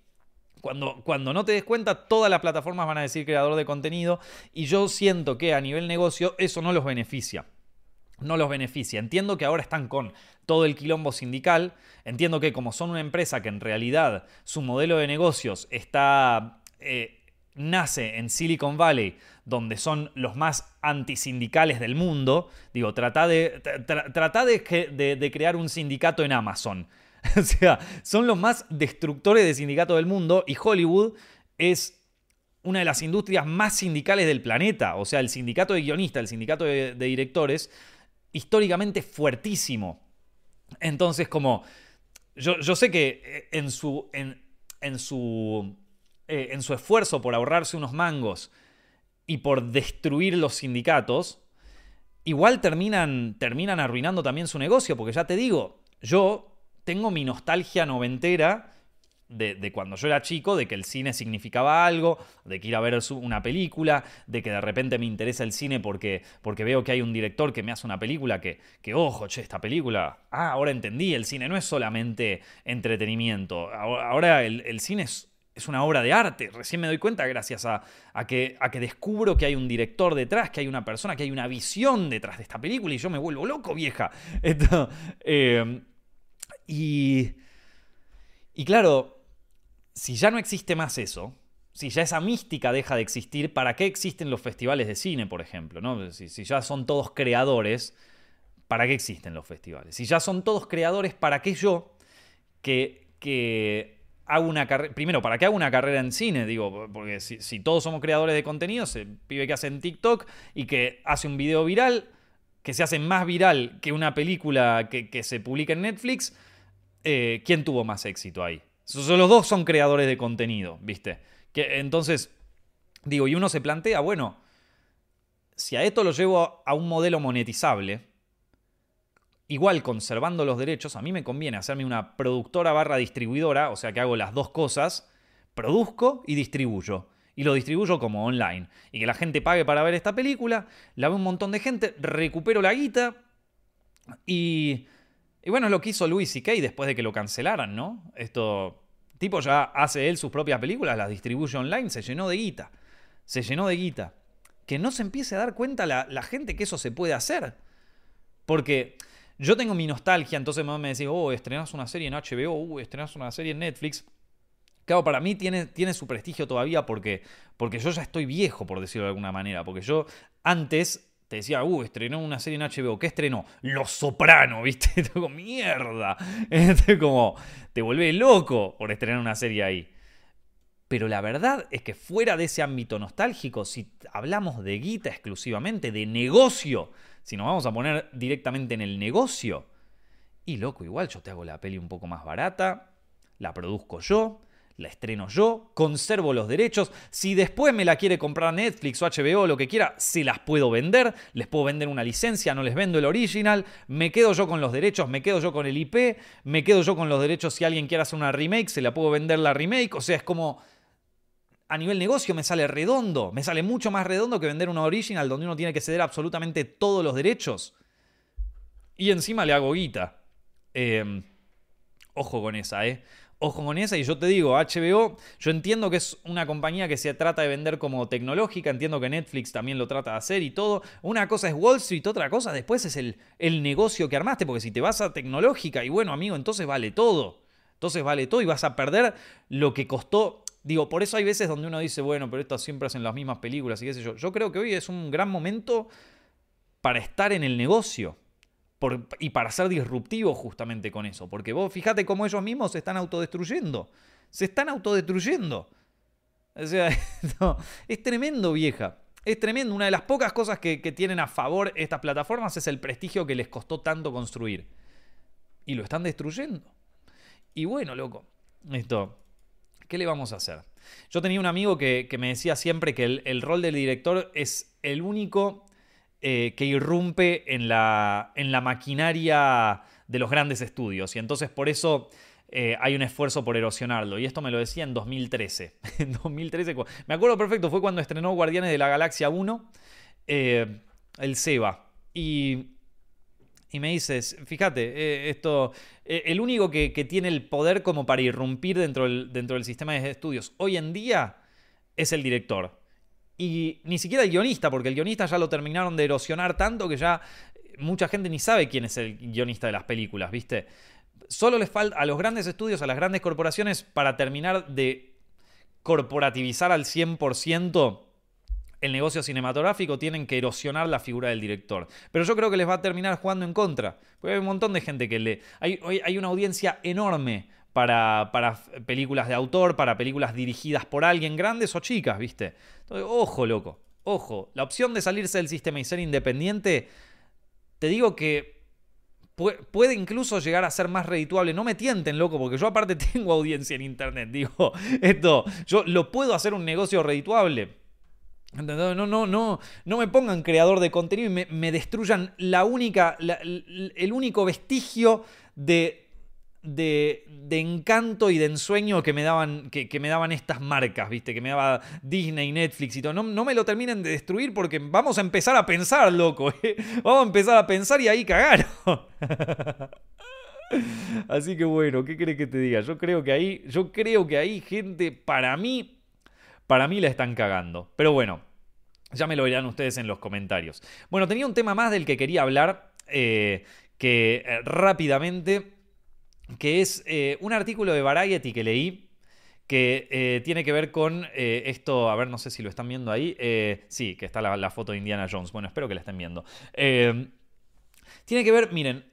Cuando, cuando no te des cuenta, todas las plataformas van a decir creador de contenido y yo siento que a nivel negocio eso no los beneficia. No los beneficia. Entiendo que ahora están con todo el quilombo sindical. Entiendo que como son una empresa que en realidad su modelo de negocios está... Eh, nace en Silicon Valley, donde son los más antisindicales del mundo, digo, trata de, de crear un sindicato en Amazon. o sea, son los más destructores de sindicato del mundo y Hollywood es una de las industrias más sindicales del planeta. O sea, el sindicato de guionistas, el sindicato de, directores, históricamente fuertísimo. Entonces, como yo, sé que eh, en su, en, su, eh, en su esfuerzo por ahorrarse unos mangos y por destruir los sindicatos, igual terminan, terminan arruinando también su negocio, porque ya te digo, yo tengo mi nostalgia noventera de, cuando yo era chico, de que el cine significaba algo, de que ir a ver una película, de que de repente me interesa el cine porque, porque veo que hay un director que me hace una película que, que, ojo, che, esta película, ah, ahora entendí, el cine no es solamente entretenimiento, ahora el, cine es, es, una obra de arte, recién me doy cuenta gracias a, que, a que descubro que hay un director detrás, que hay una persona, que hay una visión detrás de esta película y yo me vuelvo loco, vieja. Eh, y, y claro, si ya no existe más eso, si ya esa mística deja de existir, ¿para qué existen los festivales de cine, por ejemplo? ¿no? Si, ya son todos creadores, ¿para qué existen los festivales? Si ya son todos creadores, ¿para qué yo que, que hago una carrera... Primero, ¿para qué hago una carrera en cine? Digo, porque si, todos somos creadores de contenido, se pibe que hace en TikTok y que hace un video viral, que se hace más viral que una película que, que se publica en Netflix, eh, ¿quién tuvo más éxito ahí? Los dos son creadores de contenido, ¿viste? Que, entonces, digo, y uno se plantea, bueno, si a esto lo llevo a un modelo monetizable, igual conservando los derechos, a mí me conviene hacerme una productora barra distribuidora, o sea que hago las dos cosas, produzco y distribuyo. Y lo distribuyo como online. Y que la gente pague para ver esta película, la ve un montón de gente, recupero la guita y y bueno, es lo que hizo Louis C.K. después de que lo cancelaran, ¿no? Esto, tipo ya hace él sus propias películas, las distribuye online, se llenó de guita. Se llenó de guita. Que no se empiece a dar cuenta la, gente que eso se puede hacer. Porque yo tengo mi nostalgia, entonces me decís, oh, estrenas una serie en HBO, uh, estrenas una serie en Netflix. Claro, para mí tiene, tiene su prestigio todavía porque, porque yo ya estoy viejo, por decirlo de alguna manera. Porque yo antes te decía, uh, estrenó una serie en HBO. ¿Qué estrenó? Los Soprano, ¿viste? como, mierda. Como, te vuelve loco por estrenar una serie ahí. Pero la verdad es que fuera de ese ámbito nostálgico, si hablamos de guita exclusivamente, de negocio, si nos vamos a poner directamente en el negocio, y loco, igual yo te hago la peli un poco más barata, la produzco yo, la estreno yo, conservo los derechos. Si después me la quiere comprar Netflix o HBO o lo que quiera, se las puedo vender. Les puedo vender una licencia, no les vendo el original. Me quedo yo con los derechos, me quedo yo con el IP, me quedo yo con los derechos si alguien quiere hacer una remake, se la puedo vender la remake. O sea, es como a nivel negocio me sale redondo, me sale mucho más redondo que vender una original donde uno tiene que ceder absolutamente todos los derechos. Y encima le hago guita. Em, ojo con esa, ¿eh? Ojo con esa. Y yo te digo, HBO, yo entiendo que es una compañía que se trata de vender como tecnológica, entiendo que Netflix también lo trata de hacer y todo. Una cosa es Wall Street, otra cosa después es el, el negocio que armaste, porque si te vas a tecnológica, y bueno, amigo, entonces vale todo. Entonces vale todo y vas a perder lo que costó. Digo, por eso hay veces donde uno dice, bueno, pero estas siempre hacen las mismas películas y qué sé yo. Yo creo que hoy es un gran momento para estar en el negocio y para ser disruptivo justamente con eso. Porque vos fíjate cómo ellos mismos se están autodestruyendo. Se están autodestruyendo. O sea, es tremendo, vieja. Es tremendo. Una de las pocas cosas que, que, tienen a favor estas plataformas es el prestigio que les costó tanto construir. Y lo están destruyendo. Y bueno, loco, esto, ¿qué le vamos a hacer? Yo tenía un amigo que, me decía siempre que el, rol del director es el único eh, que irrumpe en la, en la maquinaria de los grandes estudios. Y entonces por eso eh, hay un esfuerzo por erosionarlo. Y esto me lo decía en 2013. en 2013, me acuerdo perfecto, fue cuando estrenó Guardianes de la Galaxia 1, eh, el Seba. Y, y me dices, fíjate, esto, el único que, tiene el poder como para irrumpir dentro dentro del sistema de estudios hoy en día es el director. Y ni siquiera el guionista, porque el guionista ya lo terminaron de erosionar tanto que ya mucha gente ni sabe quién es el guionista de las películas, ¿viste? Solo les falta a los grandes estudios, a las grandes corporaciones, para terminar de corporativizar al 100% el negocio cinematográfico, tienen que erosionar la figura del director. Pero yo creo que les va a terminar jugando en contra. Porque hay un montón de gente que le... Hay, hay una audiencia enorme para, películas de autor, para películas dirigidas por alguien, grandes o chicas, ¿viste? Entonces, ojo, loco, ojo. La opción de salirse del sistema y ser independiente, te digo que puede incluso llegar a ser más redituable. No me tienten, loco, porque yo aparte tengo audiencia en internet. Digo, esto, yo lo puedo hacer un negocio redituable. No, no, no, no me pongan creador de contenido y me, destruyan la única, el único vestigio de de, encanto y de ensueño que me daban, que, me daban estas marcas, ¿viste? Que me daba Disney, Netflix y todo. No, no me lo terminen de destruir porque vamos a empezar a pensar, loco. ¿eh? Vamos a empezar a pensar y ahí cagaron. Así que bueno, ¿qué crees que te diga? Yo creo que ahí, yo creo que ahí, gente, para mí, para mí la están cagando. Pero bueno, ya me lo verán ustedes en los comentarios. Bueno, tenía un tema más del que quería hablar, eh, que eh, rápidamente que es eh, un artículo de Variety que leí que eh, tiene que ver con eh, esto, a ver, no sé si lo están viendo ahí, sí, que está la, foto de Indiana Jones, bueno, espero que la estén viendo. tiene que ver, miren,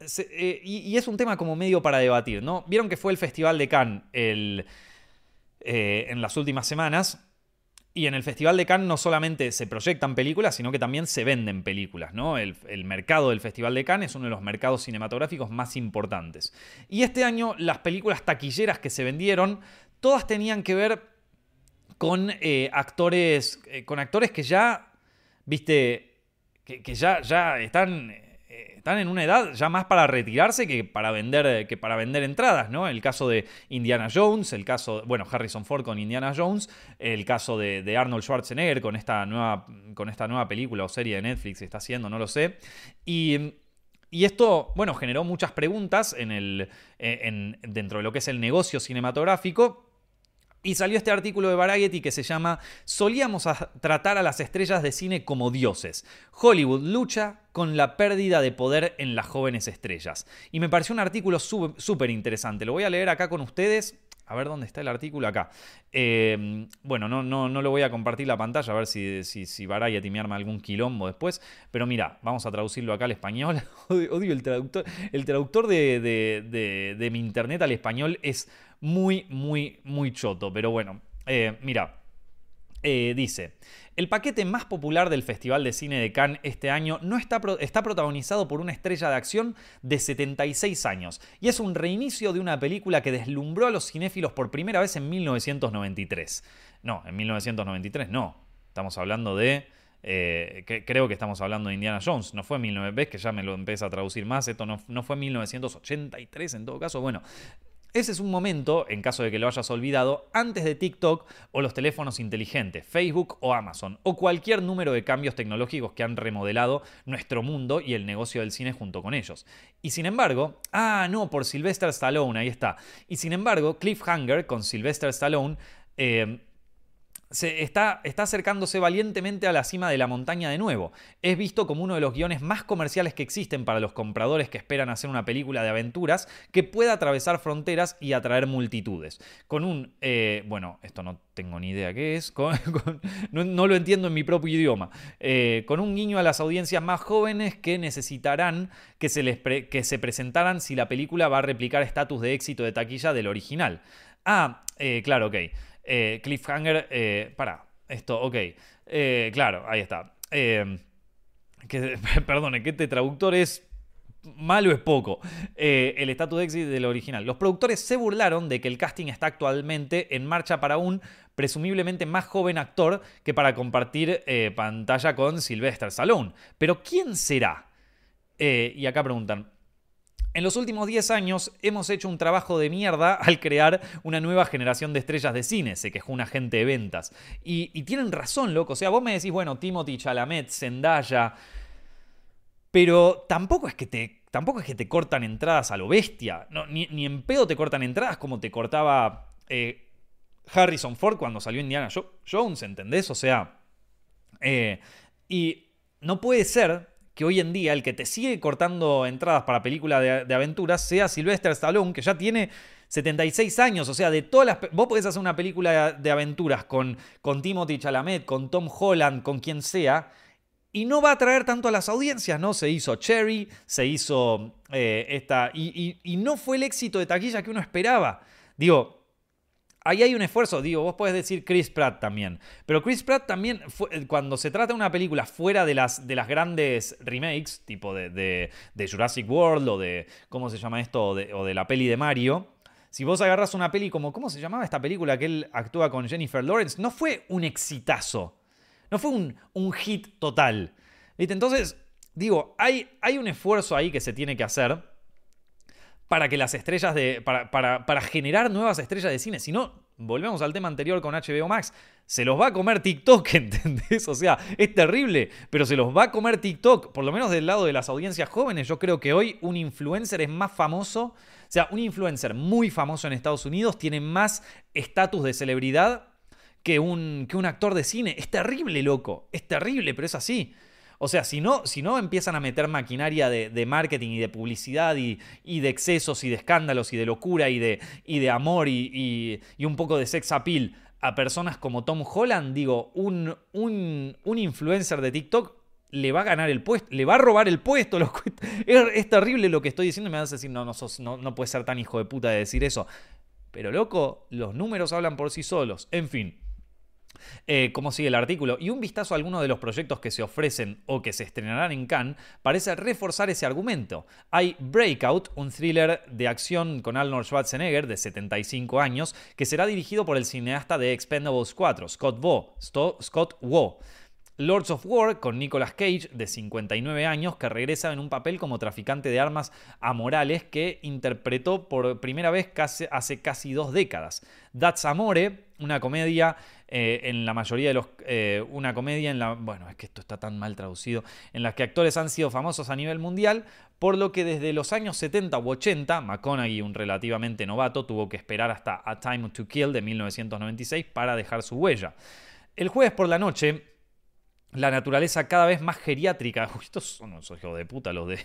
y, es un tema como medio para debatir, ¿no? Vieron que fue el Festival de Cannes en las últimas semanas y en el Festival de Cannes no solamente se proyectan películas, sino que también se venden películas, ¿no? El, mercado del Festival de Cannes es uno de los mercados cinematográficos más importantes. Y este año las películas taquilleras que se vendieron, todas tenían que ver con eh, actores. Eh, con actores que ya. viste. que, que ya, ya están están en una edad ya más para retirarse que para vender, que para vender entradas, ¿no? El caso de Indiana Jones, el caso, bueno, Harrison Ford con Indiana Jones, el caso de, Arnold Schwarzenegger con esta, nueva, con esta nueva película o serie de Netflix que está haciendo, no lo sé. Y y esto, bueno, generó muchas preguntas en el, en, dentro de lo que es el negocio cinematográfico. Y salió este artículo de Variety que se llama Solíamos tratar a las estrellas de cine como dioses. Hollywood lucha con la pérdida de poder en las jóvenes estrellas. Y me pareció un artículo súper interesante. Lo voy a leer acá con ustedes. A ver dónde está el artículo acá. Em, bueno, no, no, no lo voy a compartir la pantalla, a ver si, si, si Variety me arma algún quilombo después. Pero mira, vamos a traducirlo acá al español. Odio el traductor. El traductor de, de mi internet al español es muy, muy, muy choto. Pero bueno, eh, mira, eh, dice, el paquete más popular del Festival de Cine de Cannes este año no está, está, protagonizado por una estrella de acción de 76 años y es un reinicio de una película que deslumbró a los cinéfilos por primera vez en 1993. No, en 1993 no. Estamos hablando de... Eh, creo que estamos hablando de Indiana Jones. No fue 19... ¿Ves que ya me lo empieza a traducir más? Esto no, no fue 1983 en todo caso. Bueno, ese es un momento, en caso de que lo hayas olvidado, antes de TikTok o los teléfonos inteligentes, Facebook o Amazon, o cualquier número de cambios tecnológicos que han remodelado nuestro mundo y el negocio del cine junto con ellos. Y sin embargo, ah, no, por Sylvester Stallone, ahí está. Y sin embargo, Cliffhanger con Sylvester Stallone eh, se está, está, acercándose valientemente a la cima de la montaña de nuevo. Es visto como uno de los guiones más comerciales que existen para los compradores que esperan hacer una película de aventuras que pueda atravesar fronteras y atraer multitudes. Con un, eh, bueno, esto no tengo ni idea qué es, no, lo entiendo en mi propio idioma, eh, con un guiño a las audiencias más jóvenes que necesitarán que se, les que se presentaran si la película va a replicar estatus de éxito de taquilla del original. Ah, eh, claro, ok. Eh, cliffhanger, eh, para, esto, ok. Eh, claro, ahí está. que, perdone, que este traductor es malo es poco. Eh, el estatus de éxito del original. Los productores se burlaron de que el casting está actualmente en marcha para un presumiblemente más joven actor que para compartir eh, pantalla con Sylvester Stallone. Pero ¿quién será? Eh, y acá preguntan, en los últimos 10 años hemos hecho un trabajo de mierda al crear una nueva generación de estrellas de cine, se quejó un agente de ventas. Y, tienen razón, loco. O sea, vos me decís, bueno, Timothy Chalamet, Zendaya. Pero tampoco es que te, tampoco es que te cortan entradas a lo bestia. No, ni, en pedo te cortan entradas como te cortaba eh, Harrison Ford cuando salió Indiana Jones, ¿entendés? O sea. Eh, y no puede ser que hoy en día el que te sigue cortando entradas para películas de, aventuras sea Sylvester Stallone, que ya tiene 76 años. O sea, de todas las. Vos podés hacer una película de aventuras con, con Timothy Chalamet, con Tom Holland, con quien sea. Y no va a atraer tanto a las audiencias, ¿no? Se hizo Cherry, se hizo eh, esta. Y, y no fue el éxito de taquilla que uno esperaba. Digo, ahí hay un esfuerzo, digo, vos podés decir Chris Pratt también, pero Chris Pratt también, eh, cuando se trata de una película fuera de las, de las grandes remakes, tipo de, Jurassic World o de, ¿cómo se llama esto? O de, la peli de Mario, si vos agarras una peli como, ¿cómo se llamaba esta película que él actúa con Jennifer Lawrence? No fue un exitazo, no fue un, un hit total. Entonces, digo, hay, hay un esfuerzo ahí que se tiene que hacer para que las estrellas de. Para, para, generar nuevas estrellas de cine. Si no, volvemos al tema anterior con HBO Max. Se los va a comer TikTok, ¿entendés? O sea, es terrible, pero se los va a comer TikTok. Por lo menos del lado de las audiencias jóvenes, yo creo que hoy un influencer es más famoso. O sea, un influencer muy famoso en Estados Unidos tiene más estatus de celebridad que un, que un actor de cine. Es terrible, loco. Es terrible, pero es así. O sea, si no, si no empiezan a meter maquinaria de, marketing y de publicidad y, de excesos y de escándalos y de locura y de, amor y, un poco de sex appeal a personas como Tom Holland, digo, un, influencer de TikTok le va a ganar el puesto, le va a robar el puesto. es, terrible lo que estoy diciendo, me vas a decir, no, no, no, no puedes ser tan hijo de puta de decir eso. Pero loco, los números hablan por sí solos. En fin. Eh, ¿Cómo sigue el artículo? Y un vistazo a algunos de los proyectos que se ofrecen o que se estrenarán en Cannes parece reforzar ese argumento. Hay Breakout, un thriller de acción con Arnold Schwarzenegger de 75 años, que será dirigido por el cineasta de Expendables 4, Scott Wo. Scott. Lords of War con Nicolas Cage, de 59 años, que regresa en un papel como traficante de armas amorales que interpretó por primera vez hace casi dos décadas. That's Amore, una comedia eh, en la mayoría de los... Eh, una comedia en la... Bueno, es que esto está tan mal traducido, en las que actores han sido famosos a nivel mundial, por lo que desde los años 70 u 80, McConaughey, un relativamente novato, tuvo que esperar hasta A Time to Kill de 1996 para dejar su huella. El jueves por la noche, la naturaleza cada vez más geriátrica. Estos son unos hijos de puta, los de,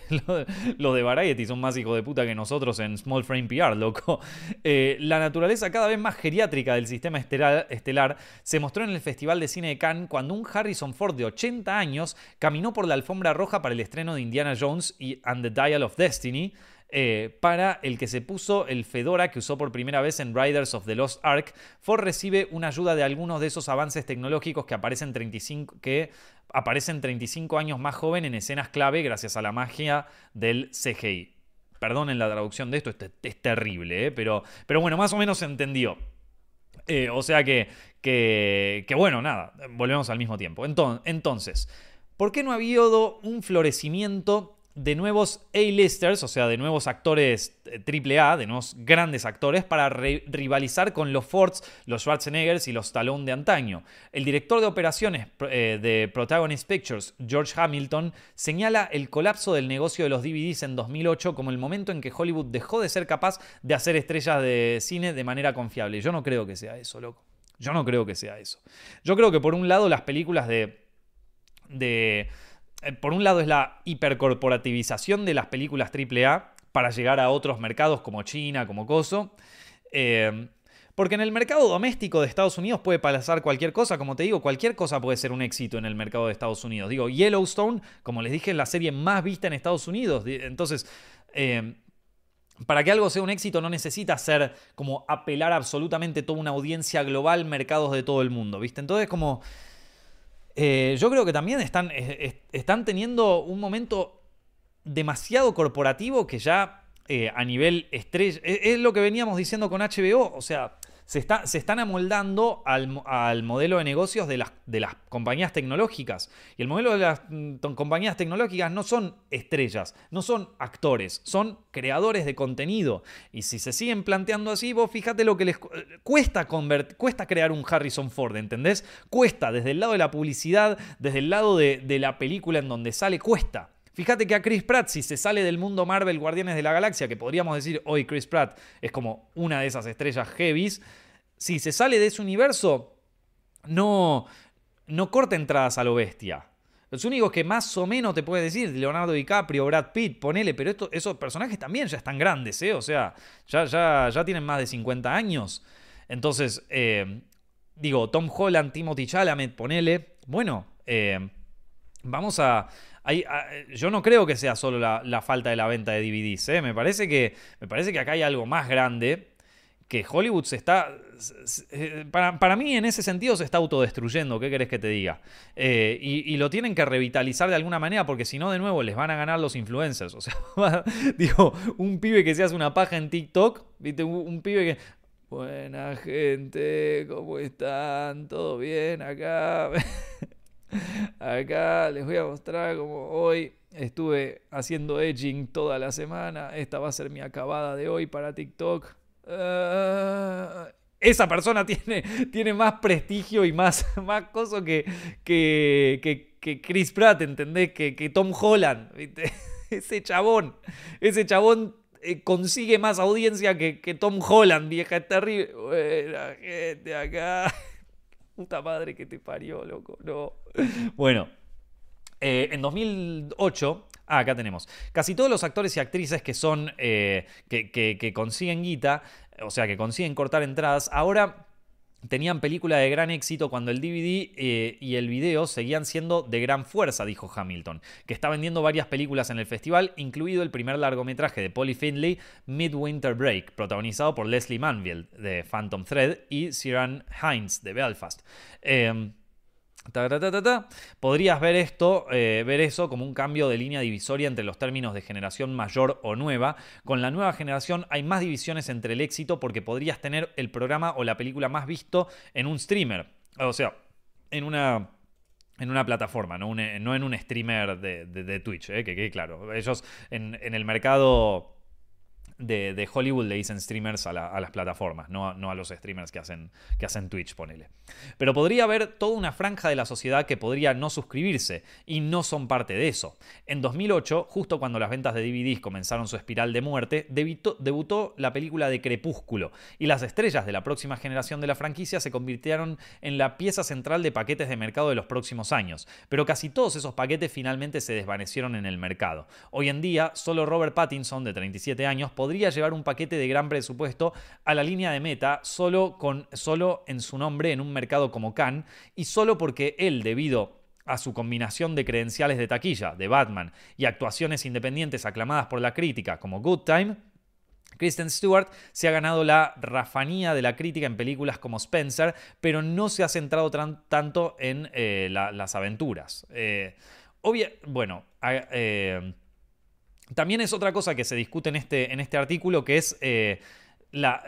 los de Variety son más hijos de puta que nosotros en Small Frame PR, loco. Eh, la naturaleza cada vez más geriátrica del sistema estelar, estelar se mostró en el Festival de Cine de Cannes cuando un Harrison Ford de 80 años caminó por la alfombra roja para el estreno de Indiana Jones y And the Dial of Destiny, eh, para el que se puso el Fedora que usó por primera vez en Riders of the Lost Ark, Ford recibe una ayuda de algunos de esos avances tecnológicos que aparecen 35, que aparecen 35 años más joven en escenas clave gracias a la magia del CGI. Perdonen la traducción de esto, es, terrible, ¿eh? pero, pero bueno, más o menos se entendió. Eh, o sea que, que, que, bueno, nada, volvemos al mismo tiempo. Entonces, ¿por qué no ha habido un florecimiento de nuevos A-listers, o sea, de nuevos actores AAA, eh, de nuevos grandes actores, para rivalizar con los Fords, los Schwarzeneggers y los Stallone de antaño. El director de operaciones eh, de Protagonist Pictures, George Hamilton, señala el colapso del negocio de los DVDs en 2008 como el momento en que Hollywood dejó de ser capaz de hacer estrellas de cine de manera confiable. Yo no creo que sea eso, loco. Yo no creo que sea eso. Yo creo que por un lado las películas de... de por un lado es la hipercorporativización de las películas AAA para llegar a otros mercados como China, como Coso. Eh, porque en el mercado doméstico de Estados Unidos puede pasar cualquier cosa, como te digo, cualquier cosa puede ser un éxito en el mercado de Estados Unidos. Digo, Yellowstone, como les dije, es la serie más vista en Estados Unidos. Entonces, eh, para que algo sea un éxito no necesita ser como apelar absolutamente toda una audiencia global, mercados de todo el mundo, ¿viste? Entonces, como eh, yo creo que también están, están teniendo un momento demasiado corporativo que ya eh, a nivel estrella. Es, lo que veníamos diciendo con HBO. O sea, se, está, se están amoldando al, modelo de negocios de las, compañías tecnológicas. Y el modelo de las mm, compañías tecnológicas no son estrellas, no son actores, son creadores de contenido. Y si se siguen planteando así, vos fíjate lo que les cuesta, cuesta crear un Harrison Ford, ¿entendés? Cuesta, desde el lado de la publicidad, desde el lado de, de la película en donde sale, cuesta. Fíjate que a Chris Pratt, si se sale del mundo Marvel Guardianes de la Galaxia, que podríamos decir hoy Chris Pratt es como una de esas estrellas heavies, si se sale de ese universo, no, no corta entradas a lo bestia. Los únicos que más o menos te puede decir, Leonardo DiCaprio, Brad Pitt, ponele, pero esos personajes también ya están grandes, ¿eh? O sea, ya, ya, ya tienen más de 50 años. Entonces, eh, digo, Tom Holland, Timothy Chalamet, ponele. Bueno, eh, vamos a, yo no creo que sea solo la, falta de la venta de DVDs. ¿eh? Me, parece que, me parece que acá hay algo más grande que Hollywood se está... Eh, para, mí en ese sentido se está autodestruyendo, ¿qué querés que te diga? Eh, y, lo tienen que revitalizar de alguna manera porque si no de nuevo les van a ganar los influencers. O sea, digo, un pibe que se hace una paja en TikTok, ¿viste? un pibe que... Buena gente, ¿cómo están? ¿Todo bien acá? Acá les voy a mostrar como hoy estuve haciendo edging toda la semana. Esta va a ser mi acabada de hoy para TikTok. Ah, esa persona tiene, tiene más prestigio y más, más coso que, que, que, Chris Pratt, ¿entendés? Que, que Tom Holland. Ese chabón. Ese chabón eh, consigue más audiencia que, que Tom Holland, vieja. Es terrible. Buena gente acá. Puta madre que te parió, loco. No. Bueno, eh, en 2008 Ah, acá tenemos. Casi todos los actores y actrices que son. Eh, que, consiguen guita, o sea, que consiguen cortar entradas, ahora tenían película de gran éxito cuando el DVD eh, y el video seguían siendo de gran fuerza, dijo Hamilton, que está vendiendo varias películas en el festival, incluido el primer largometraje de Polly Findlay, Midwinter Break, protagonizado por Leslie Manville de Phantom Thread y Ciaran Hines de Belfast. Podrías ver esto, eh, ver eso como un cambio de línea divisoria entre los términos de generación mayor o nueva. Con la nueva generación hay más divisiones entre el éxito porque podrías tener el programa o la película más visto en un streamer. O sea, en una en una plataforma, no, no en un streamer de, Twitch, eh, que, claro. Ellos en el mercado de, Hollywood le dicen streamers a, las plataformas, no, a los streamers que hacen, que hacen Twitch, ponele. Pero podría haber toda una franja de la sociedad que podría no suscribirse, y no son parte de eso. En 2008, justo cuando las ventas de DVDs comenzaron su espiral de muerte, debutó, debutó la película de Crepúsculo, y las estrellas de la próxima generación de la franquicia se convirtieron en la pieza central de paquetes de mercado de los próximos años. Pero casi todos esos paquetes finalmente se desvanecieron en el mercado. Hoy en día, solo Robert Pattinson, de 37 años, podría podría llevar un paquete de gran presupuesto a la línea de meta solo, con, solo en su nombre en un mercado como Cannes y solo porque él, debido a su combinación de credenciales de taquilla, de Batman, y actuaciones independientes aclamadas por la crítica como Good Time, Kristen Stewart se ha ganado la rafanía de la crítica en películas como Spencer, pero no se ha centrado tanto en eh, las aventuras. Eh, bueno, eh, también es otra cosa que se discute en este, en este artículo, que es eh, la,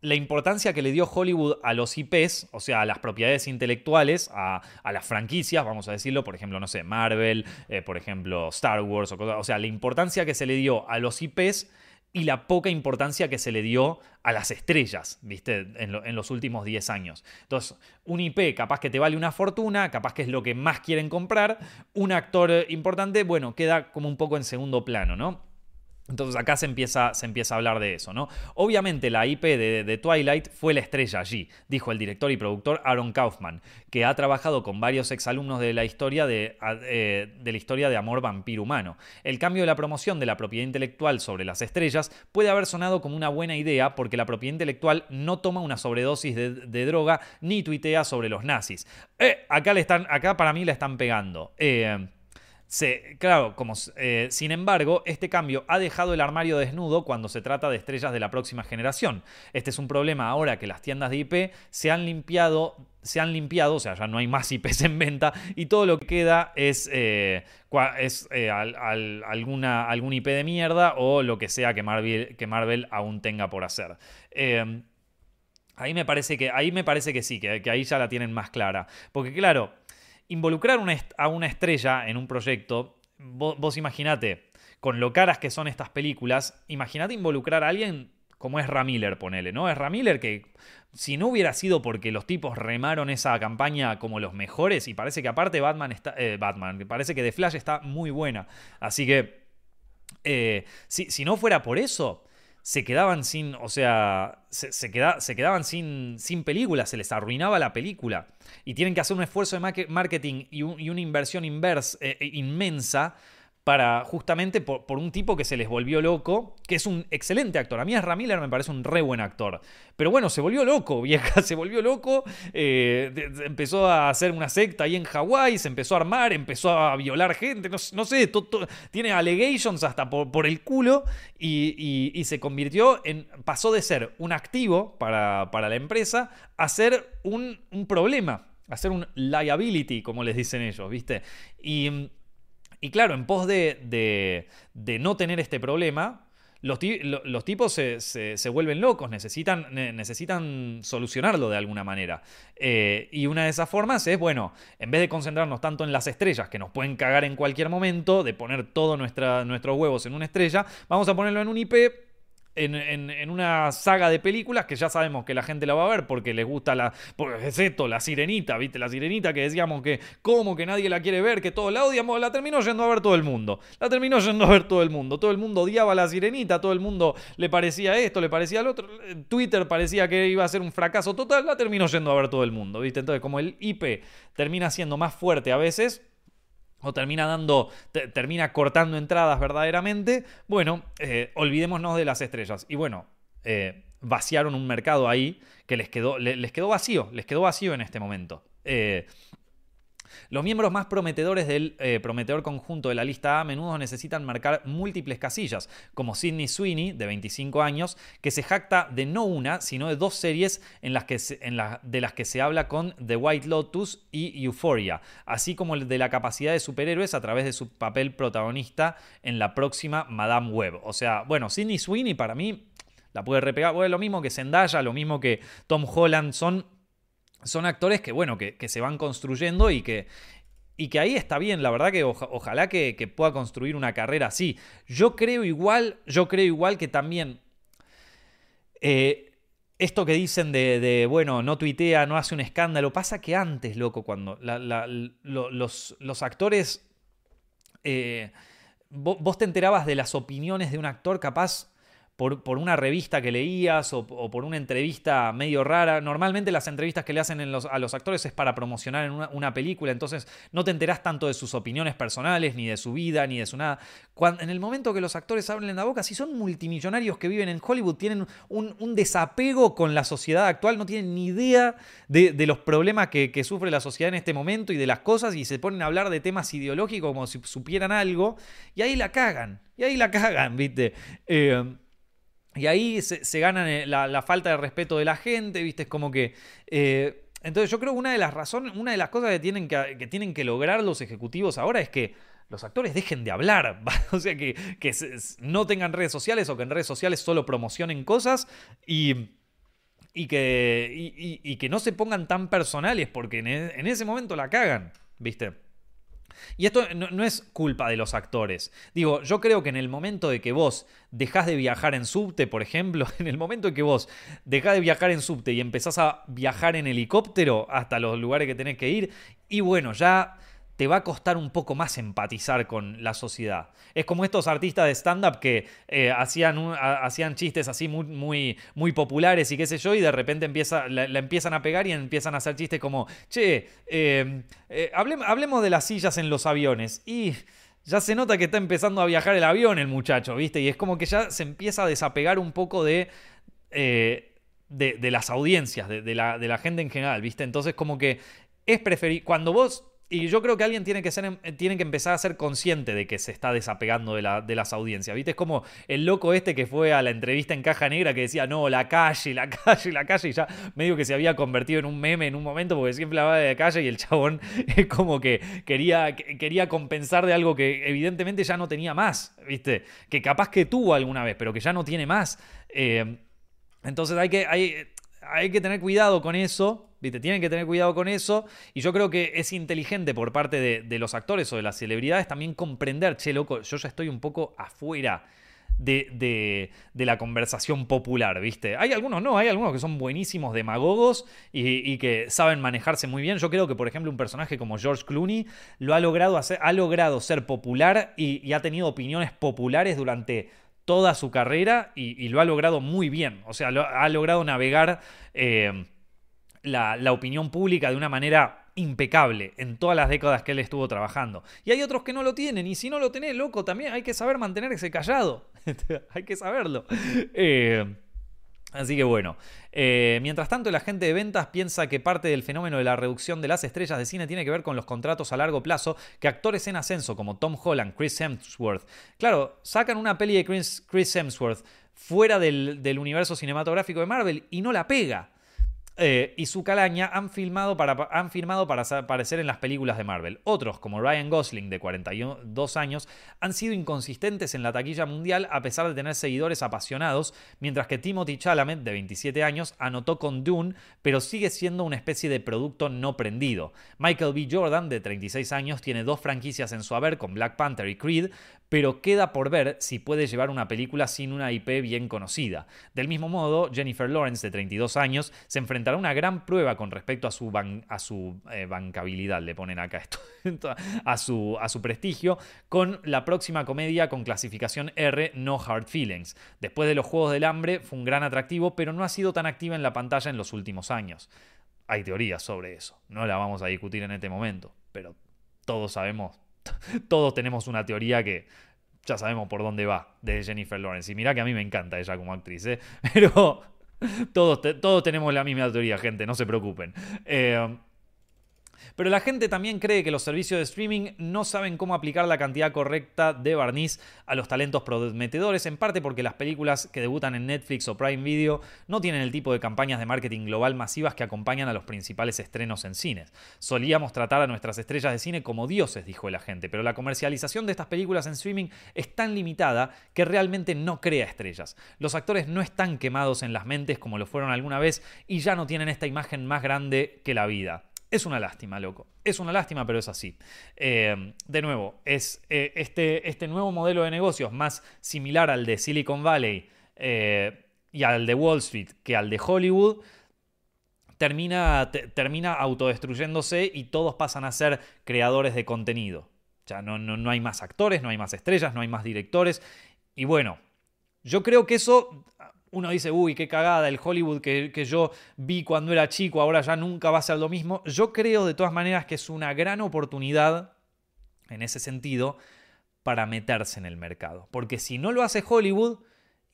la, importancia que le dio Hollywood a los IPs, o sea, a las propiedades intelectuales, a, las franquicias, vamos a decirlo, por ejemplo, no sé, Marvel, eh, por ejemplo, Star Wars, o, cosas, o sea, la importancia que se le dio a los IPs y la poca importancia que se le dio a las estrellas, ¿viste? En, los últimos 10 años. Entonces, un IP capaz que te vale una fortuna, capaz que es lo que más quieren comprar, un actor importante, bueno, queda como un poco en segundo plano, ¿no? Entonces acá se empieza, a hablar de eso, ¿no? Obviamente la IP de, Twilight fue la estrella allí, dijo el director y productor Aaron Kaufman, que ha trabajado con varios exalumnos de la historia de, eh, de, la historia de amor vampiro humano. El cambio de la promoción de la propiedad intelectual sobre las estrellas puede haber sonado como una buena idea porque la propiedad intelectual no toma una sobredosis de, droga ni tuitea sobre los nazis. Eh, acá, le están, acá para mí le están pegando. Eh, claro, como, eh, sin embargo, este cambio ha dejado el armario desnudo cuando se trata de estrellas de la próxima generación. Este es un problema ahora que las tiendas de IP se han limpiado, se han limpiado, o sea, ya no hay más IPs en venta y todo lo que queda es, eh, es eh, alguna, algún IP de mierda o lo que sea que Marvel, que Marvel aún tenga por hacer. ahí, me parece que, ahí me parece que sí, que, que ahí ya la tienen más clara. Porque claro, involucrar a una estrella en un proyecto, vos, imaginate, con lo caras que son estas películas, imaginate involucrar a alguien como es Ramiller, ponele, ¿no? Es Ramiller que si no hubiera sido porque los tipos remaron esa campaña como los mejores, y parece que aparte Batman está. Eh, Batman, parece que The Flash está muy buena. Así que. Eh, si, si, no fuera por eso, se quedaban sin, o sea, se, se, quedaban sin, sin película, se les arruinaba la película. Y tienen que hacer un esfuerzo de marketing y, una inversión inversa, eh, inmensa para justamente por, un tipo que se les volvió loco, que es un excelente actor. A mí es Ramiller me parece un re buen actor. Pero bueno, se volvió loco, vieja, se volvió loco. Eh, empezó a hacer una secta ahí en Hawái, se empezó a armar, empezó a violar gente, no, sé, tiene allegations hasta por, el culo y, se convirtió en, pasó de ser un activo para, la empresa a ser un, un problema, a ser un liability, como les dicen ellos, ¿viste? Y y claro, en pos de, no tener este problema, los, tipos se, vuelven locos, necesitan, necesitan solucionarlo de alguna manera. Eh, y una de esas formas es, bueno, en vez de concentrarnos tanto en las estrellas, que nos pueden cagar en cualquier momento, de poner todos nuestros huevos en una estrella, vamos a ponerlo en un IP en, una saga de películas que ya sabemos que la gente la va a ver porque les gusta la. Porque es la sirenita, ¿viste? La sirenita que decíamos que, como que nadie la quiere ver, que todos la odiamos, la terminó yendo a ver todo el mundo. La terminó yendo a ver todo el mundo. Todo el mundo odiaba a la sirenita, todo el mundo le parecía esto, le parecía lo otro. Twitter parecía que iba a ser un fracaso total, la terminó yendo a ver todo el mundo, ¿viste? Entonces, como el IP termina siendo más fuerte a veces o termina dando, termina cortando entradas verdaderamente, bueno, eh, olvidémonos de las estrellas. Y bueno, eh, vaciaron un mercado ahí que les quedó, les quedó vacío, les quedó vacío en este momento. Eh, los miembros más prometedores del eh, prometedor conjunto de la lista A a menudo necesitan marcar múltiples casillas, como Sidney Sweeney, de 25 años, que se jacta de no una, sino de dos series en las que de las que se habla con The White Lotus y Euphoria, así como de la capacidad de superhéroes a través de su papel protagonista en la próxima Madame Web. O sea, bueno, Sidney Sweeney para mí la puede repegar, bueno, lo mismo que Zendaya, lo mismo que Tom Holland, son son actores que, bueno, que, se van construyendo y que, y que ahí está bien, la verdad que ojalá que, pueda construir una carrera así. Yo creo igual, yo creo igual que también eh, esto que dicen de, bueno, no tuitea, no hace un escándalo, pasa que antes, loco, cuando los, actores, eh, vos te enterabas de las opiniones de un actor capaz por, una revista que leías o, por una entrevista medio rara. Normalmente las entrevistas que le hacen a los actores es para promocionar en una, película, entonces no te enterás tanto de sus opiniones personales, ni de su vida, ni de su nada. Cuando, en el momento que los actores abren la boca, si son multimillonarios que viven en Hollywood, tienen un, desapego con la sociedad actual, no tienen ni idea de, los problemas que, sufre la sociedad en este momento y de las cosas, y se ponen a hablar de temas ideológicos como si supieran algo, y ahí la cagan, y ahí la cagan, ¿viste? Eh, y ahí se, gana eh, la, falta de respeto de la gente, ¿viste? Es como que... Eh, entonces yo creo que una de las razones, una de las cosas que tienen que, tienen que lograr los ejecutivos ahora es que los actores dejen de hablar, o sea, que, no tengan redes sociales o que en redes sociales solo promocionen cosas y, y que, y, que no se pongan tan personales porque en, e, en ese momento la cagan, ¿viste? Y esto no, es culpa de los actores. Digo, yo creo que en el momento de que vos dejás de viajar en subte, por ejemplo, en el momento de que vos dejás de viajar en subte y empezás a viajar en helicóptero hasta los lugares que tenés que ir, y bueno, ya te va a costar un poco más empatizar con la sociedad. Es como estos artistas de stand-up que eh, hacían, hacían chistes así muy, muy, muy populares y qué sé yo, y de repente empieza, la, empiezan a pegar y empiezan a hacer chistes como, che, eh, eh, hablemos de las sillas en los aviones. Y ya se nota que está empezando a viajar el avión el muchacho, ¿viste? Y es como que ya se empieza a desapegar un poco de... De, las audiencias, de, la, de la gente en general, ¿viste? Entonces como que es preferible, cuando vos y yo creo que alguien tiene que, ser, em, tiene que empezar a ser consciente de que se está desapegando de, la, de las audiencias. ¿Viste? Es como el loco este que fue a la entrevista en Caja Negra que decía, no, la calle, la calle, la calle, y ya medio que se había convertido en un meme en un momento porque siempre hablaba de la calle y el chabón es como que quería, quería compensar de algo que evidentemente ya no tenía más, ¿viste? Que capaz que tuvo alguna vez, pero que ya no tiene más. Eh, entonces hay que, hay, hay que tener cuidado con eso ¿Viste? Tienen que tener cuidado con eso. Y yo creo que es inteligente por parte de, los actores o de las celebridades también comprender, che, loco, yo ya estoy un poco afuera. De, la conversación popular, ¿viste? Hay algunos, no, hay algunos que son buenísimos demagogos y, que saben manejarse muy bien. Yo creo que, por ejemplo, un personaje como George Clooney lo ha logrado, hacer, ha logrado ser popular y, ha tenido opiniones populares durante toda su carrera y, lo ha logrado muy bien. O sea, ha logrado navegar eh, la, opinión pública de una manera impecable en todas las décadas que él estuvo trabajando. Y hay otros que no lo tienen, y si no lo tenés, loco, también hay que saber mantenerse callado. hay que saberlo. Eh, así que bueno, eh, mientras tanto la gente de ventas piensa que parte del fenómeno de la reducción de las estrellas de cine tiene que ver con los contratos a largo plazo que actores en ascenso como Tom Holland, Chris Hemsworth, claro, sacan una peli de Chris, Hemsworth fuera del universo cinematográfico de Marvel y no la pega. Eh, y su calaña han, filmado para, han firmado para aparecer en las películas de Marvel. Otros, como Ryan Gosling, de 42 años, han sido inconsistentes en la taquilla mundial a pesar de tener seguidores apasionados, mientras que Timothy Chalamet, de 27 años, anotó con Dune, pero sigue siendo una especie de producto no prendido. Michael B. Jordan, de 36 años, tiene dos franquicias en su haber con Black Panther y Creed, pero queda por ver si puede llevar una película sin una IP bien conocida. Del mismo modo, Jennifer Lawrence, de 32 años, se enfrentará a una gran prueba con respecto a su, eh, bancabilidad, le ponen acá esto, a a su prestigio, con la próxima comedia con clasificación R, No Hard Feelings. Después de los Juegos del Hambre, fue un gran atractivo, pero no ha sido tan activa en la pantalla en los últimos años. Hay teorías sobre eso, no la vamos a discutir en este momento, pero todos sabemos todos tenemos una teoría que ya sabemos por dónde va de Jennifer Lawrence. Y mira que a mí me encanta ella como actriz, ¿eh? pero todos, todos tenemos la misma teoría, gente, no se preocupen. Eh, pero la gente también cree que los servicios de streaming no saben cómo aplicar la cantidad correcta de barniz a los talentos prometedores, en parte porque las películas que debutan en Netflix o Prime Video no tienen el tipo de campañas de marketing global masivas que acompañan a los principales estrenos en cines. Solíamos tratar a nuestras estrellas de cine como dioses, dijo el agente, pero la comercialización de estas películas en streaming es tan limitada que realmente no crea estrellas. Los actores no están quemados en las mentes como lo fueron alguna vez y ya no tienen esta imagen más grande que la vida. Es una lástima, loco. Es una lástima, pero es así. Eh, de nuevo, es eh, este, este, nuevo modelo de negocios más similar al de Silicon Valley eh, y al de Wall Street que al de Hollywood. Termina, termina autodestruyéndose y todos pasan a ser creadores de contenido. Ya no, no, no hay más actores, no hay más estrellas, no hay más directores. Y bueno, yo creo que eso uno dice, uy, qué cagada, el Hollywood que, yo vi cuando era chico, ahora ya nunca va a ser lo mismo. Yo creo de todas maneras que es una gran oportunidad, en ese sentido, para meterse en el mercado. Porque si no lo hace Hollywood,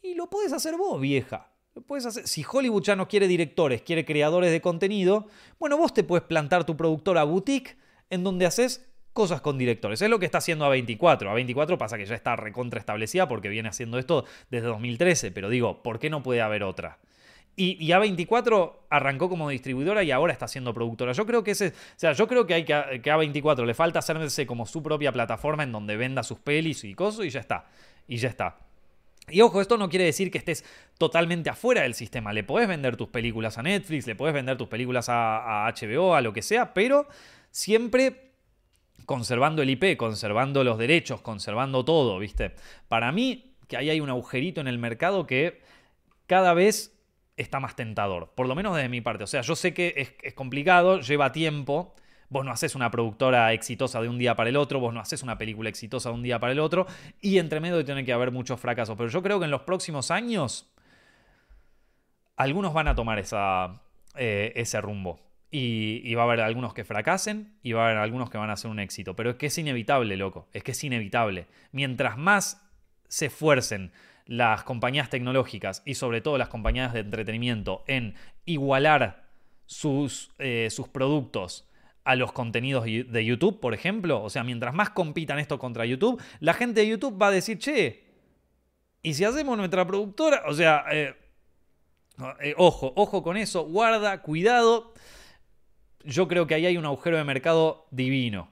y lo puedes hacer vos, vieja. Lo puedes hacer. Si Hollywood ya no quiere directores, quiere creadores de contenido, bueno, vos te puedes plantar tu productora boutique en donde haces cosas con directores. Es lo que está haciendo A24. A24 pasa que ya está recontraestablecida porque viene haciendo esto desde 2013, pero digo, ¿por qué no puede haber otra? Y, A24 arrancó como distribuidora y ahora está siendo productora. Yo creo que ese, o sea, yo creo que hay que, que A24 le falta hacerse como su propia plataforma en donde venda sus pelis y cosas y ya está. Y ya está. Y ojo, esto no quiere decir que estés totalmente afuera del sistema. Le podés vender tus películas a Netflix, le podés vender tus películas a HBO, a lo que sea, pero siempre conservando el IP, conservando los derechos, conservando todo, ¿viste? Para mí, que ahí hay un agujerito en el mercado que cada vez está más tentador, por lo menos desde mi parte. O sea, yo sé que es, complicado, lleva tiempo. Vos no haces una productora exitosa de un día para el otro, vos no haces una película exitosa de un día para el otro, y entre medio tiene que haber muchos fracasos. Pero yo creo que en los próximos años, algunos van a tomar eh, ese rumbo. Y, va a haber algunos que fracasen y va a haber algunos que van a ser un éxito. Pero es que es inevitable, loco. Es que es inevitable. Mientras más se esfuercen las compañías tecnológicas y sobre todo las compañías de entretenimiento en igualar sus, eh, sus productos a los contenidos de YouTube, por ejemplo. O sea, mientras más compitan esto contra YouTube, la gente de YouTube va a decir, che, ¿y si hacemos nuestra productora? O sea, eh, eh, ojo, ojo con eso, guarda, cuidado. Yo creo que ahí hay un agujero de mercado divino.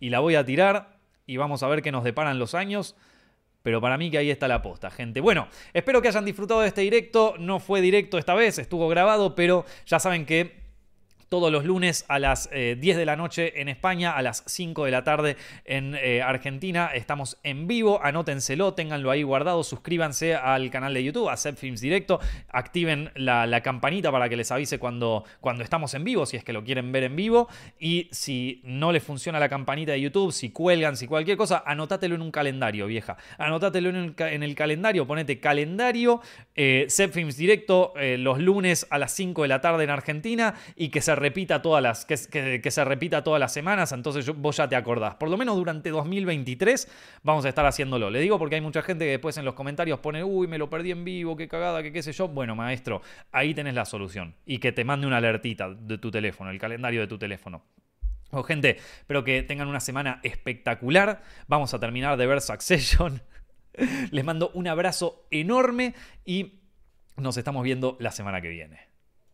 Y la voy a tirar y vamos a ver qué nos deparan los años. Pero para mí que ahí está la aposta, gente. Bueno, espero que hayan disfrutado de este directo. No fue directo esta vez, estuvo grabado, pero ya saben que todos los lunes a las 10 eh, de la noche en España, a las 5 de la tarde en eh, Argentina. Estamos en vivo, anótenselo, ténganlo ahí guardado, suscríbanse al canal de YouTube, a Films Directo, activen la, campanita para que les avise cuando, cuando estamos en vivo, si es que lo quieren ver en vivo. Y si no les funciona la campanita de YouTube, si cuelgan, si cualquier cosa, anótatelo en un calendario, vieja. Anótatelo en el, calendario, ponete calendario, eh, Directo eh, los lunes a las 5 de la tarde en Argentina y que se repita todas las, que, se repita todas las semanas, entonces vos ya te acordás. Por lo menos durante 2023 vamos a estar haciéndolo. Le digo porque hay mucha gente que después en los comentarios pone, uy, me lo perdí en vivo, qué cagada, qué sé yo. Bueno, maestro, ahí tenés la solución. Y que te mande una alertita de tu teléfono, el calendario de tu teléfono. Oh, gente, espero que tengan una semana espectacular. Vamos a terminar de ver Succession. Les mando un abrazo enorme y nos estamos viendo la semana que viene.